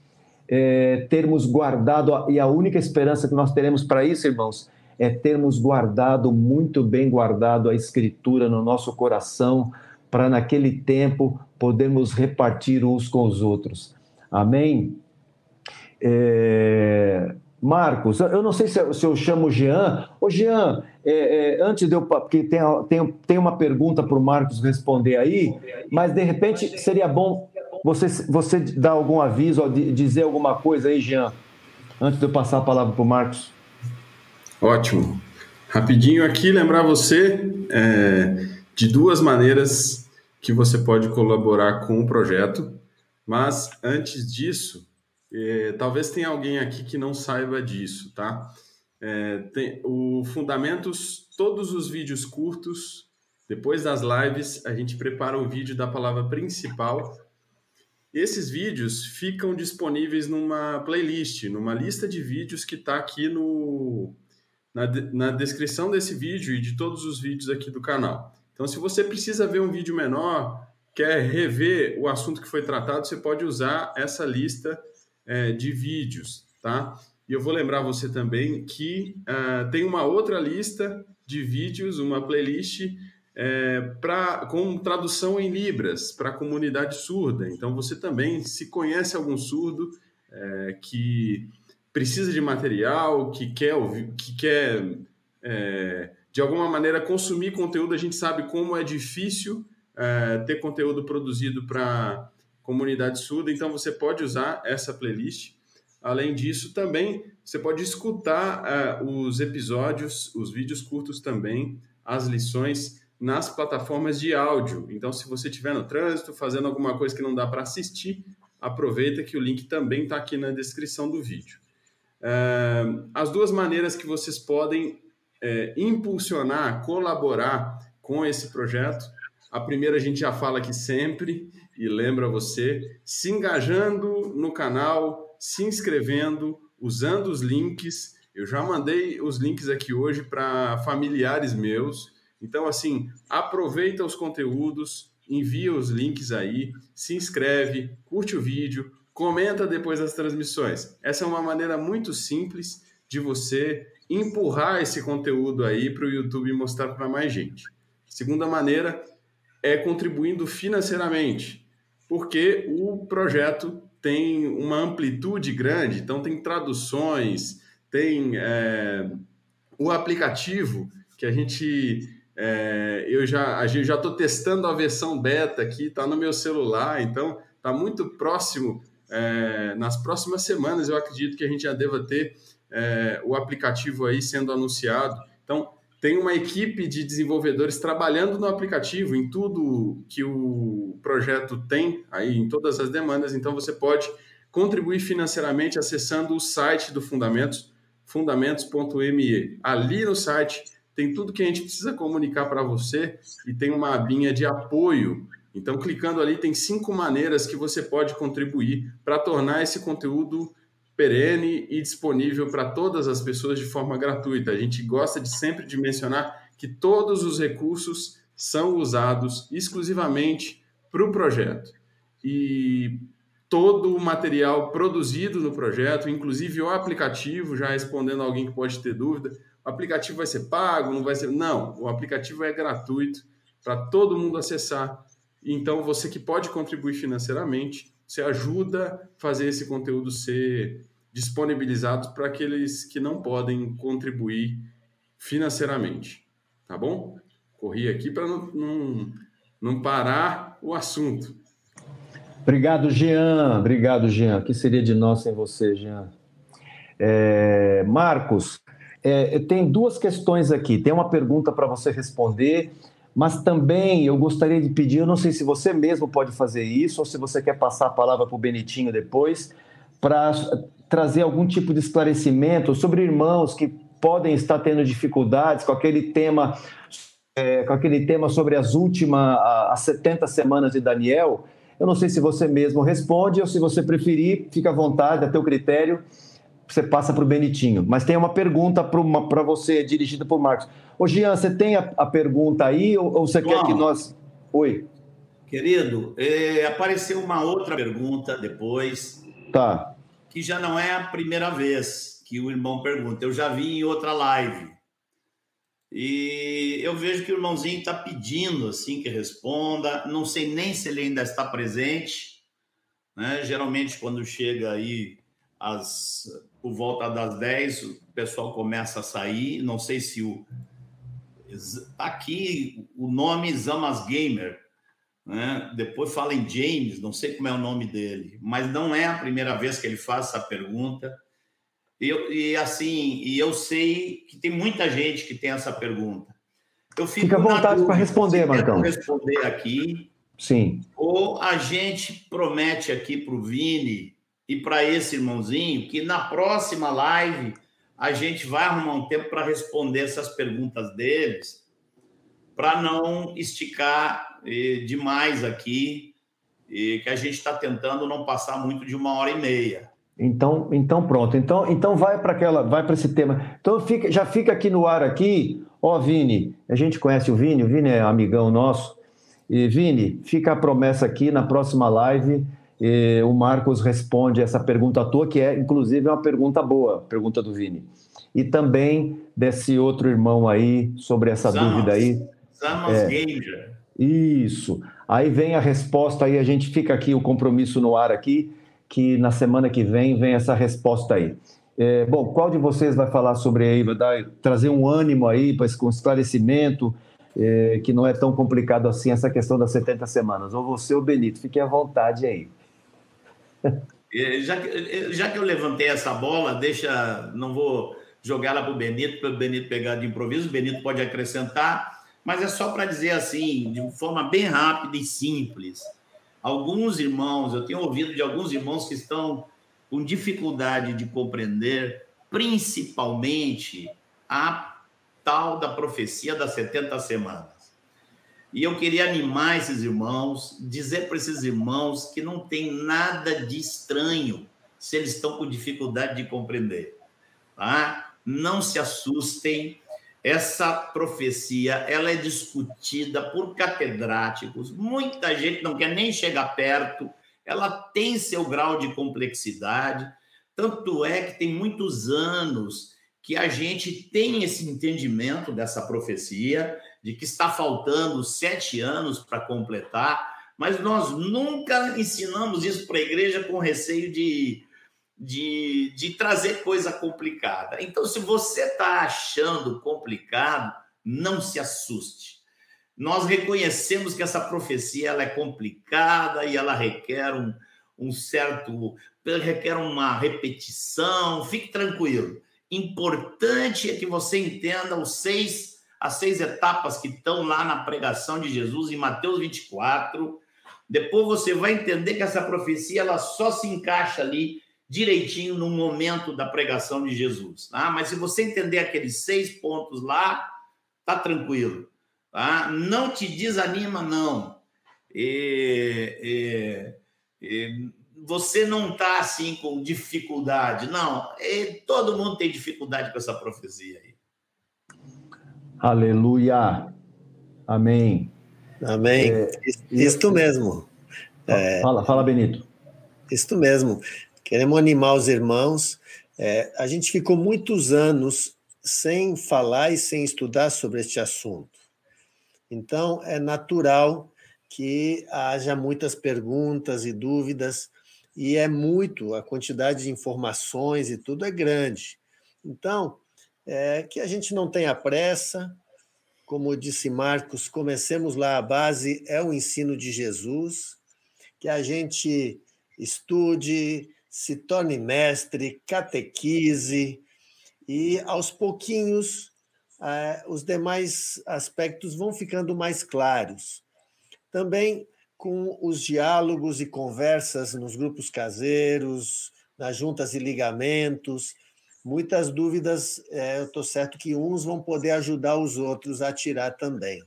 é, termos guardado, e a única esperança que nós teremos para isso, irmãos, é termos guardado, muito bem guardado a Escritura no nosso coração, para naquele tempo podermos repartir uns com os outros. Amém? É... Marcos, eu não sei se eu, se eu chamo Jean. Ô, Jean, é, é, antes de eu. Porque tem, tem, tem uma pergunta para o Marcos responder aí, mas de repente seria bom você, você dá algum aviso, dizer alguma coisa aí, Jean, antes de eu passar a palavra para o Marcos? Ótimo. Rapidinho aqui, lembrar você é, de duas maneiras que você pode colaborar com o projeto, mas antes disso, é, talvez tenha alguém aqui que não saiba disso, tá? É, tem o Fundamentos, todos os vídeos curtos, depois das lives, a gente prepara o vídeo da palavra principal esses vídeos ficam disponíveis numa playlist, numa lista de vídeos que está aqui no, na, na descrição desse vídeo e de todos os vídeos aqui do canal. Então, se você precisa ver um vídeo menor, quer rever o assunto que foi tratado, você pode usar essa lista é, de vídeos, tá? E eu vou lembrar você também que uh, tem uma outra lista de vídeos, uma playlist é, pra, com tradução em Libras para a comunidade surda. Então, você também, se conhece algum surdo é, que precisa de material, que quer, que quer é, de alguma maneira consumir conteúdo, a gente sabe como é difícil é, ter conteúdo produzido para comunidade surda, então você pode usar essa playlist. Além disso, também você pode escutar uh, os episódios, os vídeos curtos também, as lições nas plataformas de áudio. Então, se você estiver no trânsito, fazendo alguma coisa que não dá para assistir, aproveita que o link também está aqui na descrição do vídeo. É, as duas maneiras que vocês podem é, impulsionar, colaborar com esse projeto. A primeira a gente já fala aqui sempre e lembra você, se engajando no canal, se inscrevendo, usando os links. Eu já mandei os links aqui hoje para familiares meus então, assim, aproveita os conteúdos, envia os links aí, se inscreve, curte o vídeo, comenta depois das transmissões. Essa é uma maneira muito simples de você empurrar esse conteúdo aí para o YouTube mostrar para mais gente. Segunda maneira é contribuindo financeiramente, porque o projeto tem uma amplitude grande, então tem traduções, tem é, o aplicativo que a gente é, eu já gente já estou testando a versão beta aqui, está no meu celular, então está muito próximo. É, nas próximas semanas eu acredito que a gente já deva ter é, o aplicativo aí sendo anunciado. Então tem uma equipe de desenvolvedores trabalhando no aplicativo, em tudo que o projeto tem, aí em todas as demandas. Então, você pode contribuir financeiramente acessando o site do Fundamentos, fundamentos.me. Ali no site tem tudo que a gente precisa comunicar para você e tem uma abinha de apoio. Então, clicando ali, tem cinco maneiras que você pode contribuir para tornar esse conteúdo perene e disponível para todas as pessoas de forma gratuita. A gente gosta de sempre de mencionar que todos os recursos são usados exclusivamente para o projeto. E todo o material produzido no projeto, inclusive o aplicativo, já respondendo alguém que pode ter dúvida, o aplicativo vai ser pago, não vai ser. Não, o aplicativo é gratuito para todo mundo acessar. Então, você que pode contribuir financeiramente, você ajuda a fazer esse conteúdo ser disponibilizado para aqueles que não podem contribuir financeiramente. Tá bom? Corri aqui para não, não, não parar o assunto. Obrigado, Jean. Obrigado, Jean. O que seria de nós sem você, Jean? É, Marcos, é, tem duas questões aqui. Tem uma pergunta para você responder mas também eu gostaria de pedir, eu não sei se você mesmo pode fazer isso, ou se você quer passar a palavra para o Benitinho depois, para trazer algum tipo de esclarecimento sobre irmãos que podem estar tendo dificuldades com aquele tema, é, com aquele tema sobre as últimas, as 70 semanas de Daniel. Eu não sei se você mesmo responde, ou se você preferir, fica à vontade, a teu critério você passa para o Benitinho. Mas tem uma pergunta para você, dirigida por Marcos. Ô, Jean, você tem a, a pergunta aí ou, ou você João, quer que nós. Oi. Querido, é, apareceu uma outra pergunta depois. Tá. Que já não é a primeira vez que o irmão pergunta. Eu já vi em outra live. E eu vejo que o irmãozinho está pedindo assim que responda. Não sei nem se ele ainda está presente. Né? Geralmente, quando chega aí as por volta das 10 o pessoal começa a sair. Não sei se o. Aqui o nome Zamas Gamer, né? depois fala em James, não sei como é o nome dele, mas não é a primeira vez que ele faz essa pergunta. Eu, e assim, e eu sei que tem muita gente que tem essa pergunta. Eu fico Fica à vontade para responder, Marcão. responder aqui. Sim. Ou a gente promete aqui para o Vini e para esse irmãozinho que na próxima live a gente vai arrumar um tempo para responder essas perguntas deles, para não esticar eh, demais aqui, que a gente está tentando não passar muito de uma hora e meia. Então, então pronto. Então, então vai para aquela, vai para esse tema. Então fica, já fica aqui no ar aqui, ó Vini. A gente conhece o Vini, o Vini é amigão nosso. E Vini, fica a promessa aqui na próxima live e o Marcos responde essa pergunta tua, que é, inclusive, uma pergunta boa, pergunta do Vini. E também desse outro irmão aí, sobre essa Zamos, dúvida aí. Zamos é, Gamer. Isso. Aí vem a resposta aí, a gente fica aqui, o compromisso no ar aqui, que na semana que vem vem essa resposta aí. É, bom, qual de vocês vai falar sobre aí, vai dar, trazer um ânimo aí, para com esclarecimento, é, que não é tão complicado assim essa questão das 70 semanas? Ou você ou Benito, fiquem à vontade aí. Já que, já que eu levantei essa bola, deixa, não vou jogar ela para o Benito, para o Benito pegar de improviso, o Benito pode acrescentar, mas é só para dizer assim, de forma bem rápida e simples. Alguns irmãos, eu tenho ouvido de alguns irmãos que estão com dificuldade de compreender, principalmente a tal da profecia das 70 semanas. E eu queria animar esses irmãos, dizer para esses irmãos que não tem nada de estranho se eles estão com dificuldade de compreender. Tá? Não se assustem. Essa profecia ela é discutida por catedráticos. Muita gente não quer nem chegar perto. Ela tem seu grau de complexidade. Tanto é que tem muitos anos que a gente tem esse entendimento dessa profecia de que está faltando sete anos para completar, mas nós nunca ensinamos isso para a igreja com receio de, de, de trazer coisa complicada. Então, se você está achando complicado, não se assuste. Nós reconhecemos que essa profecia ela é complicada e ela requer um, um certo, requer uma repetição. Fique tranquilo. Importante é que você entenda os seis, as seis etapas que estão lá na pregação de Jesus em Mateus 24. Depois você vai entender que essa profecia ela só se encaixa ali direitinho no momento da pregação de Jesus. Tá? Mas se você entender aqueles seis pontos lá, tá tranquilo. Tá? Não te desanima, não. E, e, e você não está assim com dificuldade, não. Todo mundo tem dificuldade com essa profecia aí. Aleluia. Amém. Amém. É, Isto mesmo. É, fala, fala, Benito. Isto mesmo. Queremos animar os irmãos. É, a gente ficou muitos anos sem falar e sem estudar sobre este assunto. Então, é natural que haja muitas perguntas e dúvidas, e é muito, a quantidade de informações e tudo é grande. Então, é, que a gente não tenha pressa, como disse Marcos, comecemos lá, a base é o ensino de Jesus, que a gente estude, se torne mestre, catequize, e aos pouquinhos eh, os demais aspectos vão ficando mais claros. Também com os diálogos e conversas nos grupos caseiros, nas juntas e ligamentos, muitas dúvidas, é, eu estou certo que uns vão poder ajudar os outros a tirar também.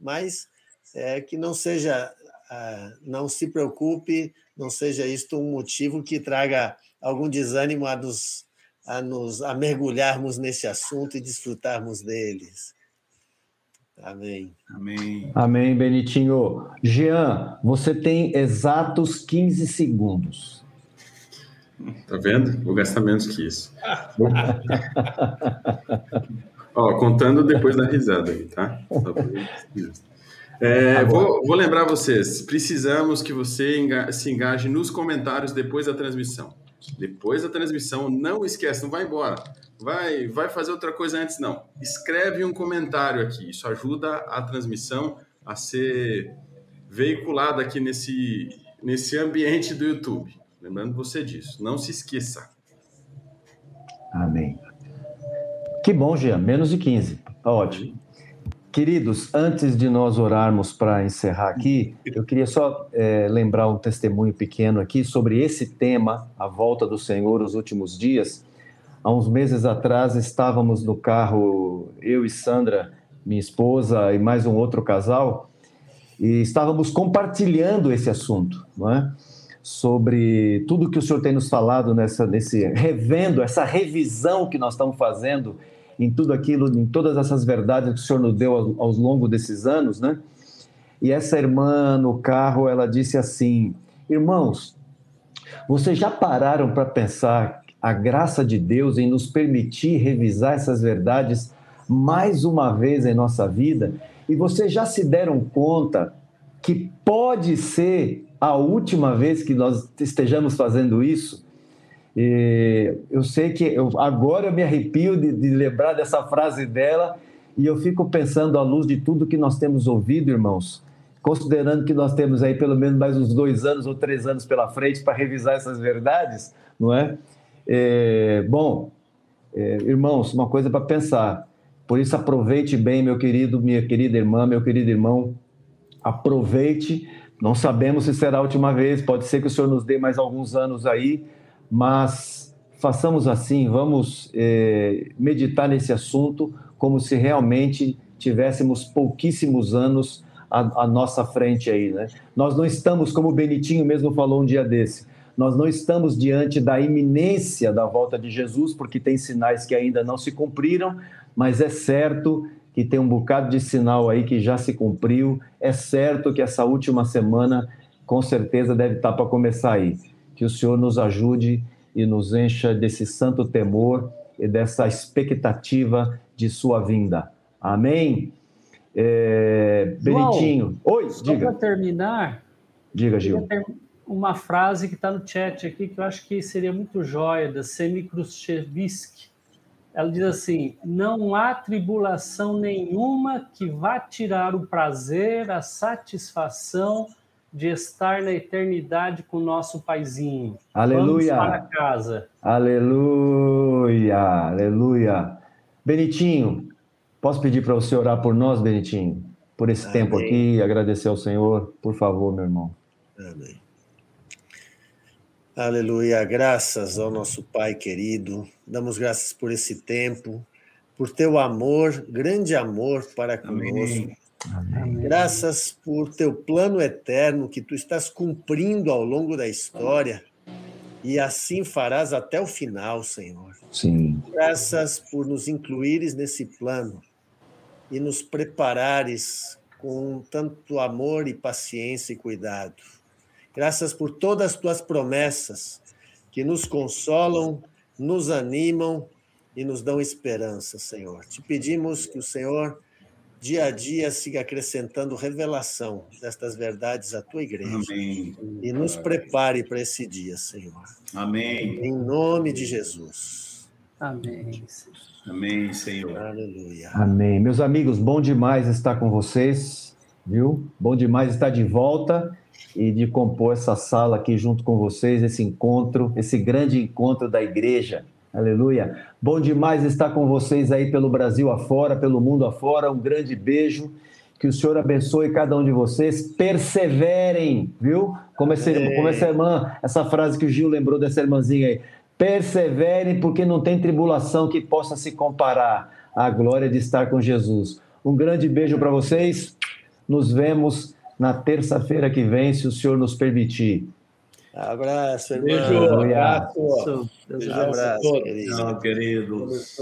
Mas é, que não seja, ah, não se preocupe, não seja isto um motivo que traga algum desânimo a nos, a nos a mergulharmos nesse assunto e desfrutarmos deles. Amém. Amém. Amém, Benitinho. Jean, você tem exatos 15 segundos. Tá vendo? Vou gastar menos que isso. Ó, contando depois da risada aí, tá? É, vou, vou, lembrar vocês, precisamos que você se engaje nos comentários depois da transmissão. Depois da transmissão, não esquece, não vai embora. Vai, vai fazer outra coisa antes, não. Escreve um comentário aqui. Isso ajuda a transmissão a ser veiculada aqui nesse, nesse ambiente do YouTube. Lembrando você disso. Não se esqueça. Amém. Que bom, Jean. Menos de 15. Tá ótimo. Queridos, antes de nós orarmos para encerrar aqui, eu queria só é, lembrar um testemunho pequeno aqui sobre esse tema, a volta do Senhor os últimos dias. Há uns meses atrás estávamos no carro, eu e Sandra, minha esposa e mais um outro casal, e estávamos compartilhando esse assunto, não é? Sobre tudo que o senhor tem nos falado nessa, nesse revendo, essa revisão que nós estamos fazendo em tudo aquilo, em todas essas verdades que o Senhor nos deu ao, ao longo desses anos, né? E essa irmã no carro, ela disse assim: Irmãos, vocês já pararam para pensar a graça de Deus em nos permitir revisar essas verdades mais uma vez em nossa vida? E vocês já se deram conta que pode ser a última vez que nós estejamos fazendo isso? E eu sei que eu, agora eu me arrepio de, de lembrar dessa frase dela e eu fico pensando à luz de tudo que nós temos ouvido, irmãos, considerando que nós temos aí pelo menos mais uns dois anos ou três anos pela frente para revisar essas verdades, não é? é bom, é, irmãos, uma coisa para pensar. Por isso, aproveite bem, meu querido, minha querida irmã, meu querido irmão, aproveite. Não sabemos se será a última vez, pode ser que o Senhor nos dê mais alguns anos aí, mas façamos assim, vamos é, meditar nesse assunto como se realmente tivéssemos pouquíssimos anos à, à, nossa frente aí, né? Nós não estamos, como o Benitinho mesmo falou um dia desse, nós não estamos diante da iminência da volta de Jesus, porque tem sinais que ainda não se cumpriram, mas é certo que tem um bocado de sinal aí que já se cumpriu, é certo que essa última semana com certeza deve estar para começar aí que o Senhor nos ajude e nos encha desse santo temor e dessa expectativa de sua vinda. Amém? É, Benitinho. Oi, só diga. Para terminar, Diga, Gil. Uma frase que está no chat aqui que eu acho que seria muito jóia, da Semi Khrushchevsky. Ela diz assim: Não há tribulação nenhuma que vá tirar o prazer, a satisfação de estar na eternidade com o nosso paizinho. Aleluia. Vamos para casa. Aleluia, aleluia. Benitinho, posso pedir para você orar por nós, Benitinho? Por esse Amém. tempo aqui, agradecer ao Senhor, por favor, meu irmão. Amém. Aleluia, graças ao nosso Pai querido, damos graças por esse tempo, por teu amor, grande amor para conosco. Amém. Graças por teu plano eterno que tu estás cumprindo ao longo da história e assim farás até o final, Senhor. Sim. Graças por nos incluires nesse plano e nos preparares com tanto amor e paciência e cuidado. Graças por todas as tuas promessas que nos consolam, nos animam e nos dão esperança, Senhor. Te pedimos que o Senhor dia a dia siga acrescentando revelação destas verdades à tua igreja. Amém. E nos prepare para esse dia, Senhor. Amém. Em nome de Jesus. Amém. Amém, Senhor. Aleluia. Amém. Meus amigos, bom demais estar com vocês, viu? Bom demais estar de volta e de compor essa sala aqui junto com vocês, esse encontro, esse grande encontro da igreja. Aleluia. Bom demais estar com vocês aí pelo Brasil afora, pelo mundo afora. Um grande beijo. Que o Senhor abençoe cada um de vocês. Perseverem, viu? Como essa, como essa irmã, essa frase que o Gil lembrou dessa irmãzinha aí. Perseverem, porque não tem tribulação que possa se comparar à glória de estar com Jesus. Um grande beijo para vocês. Nos vemos na terça-feira que vem, se o senhor nos permitir. Abraço, irmão. Beijo, abraço. Beijo, abraço, querido. Tchau, queridos.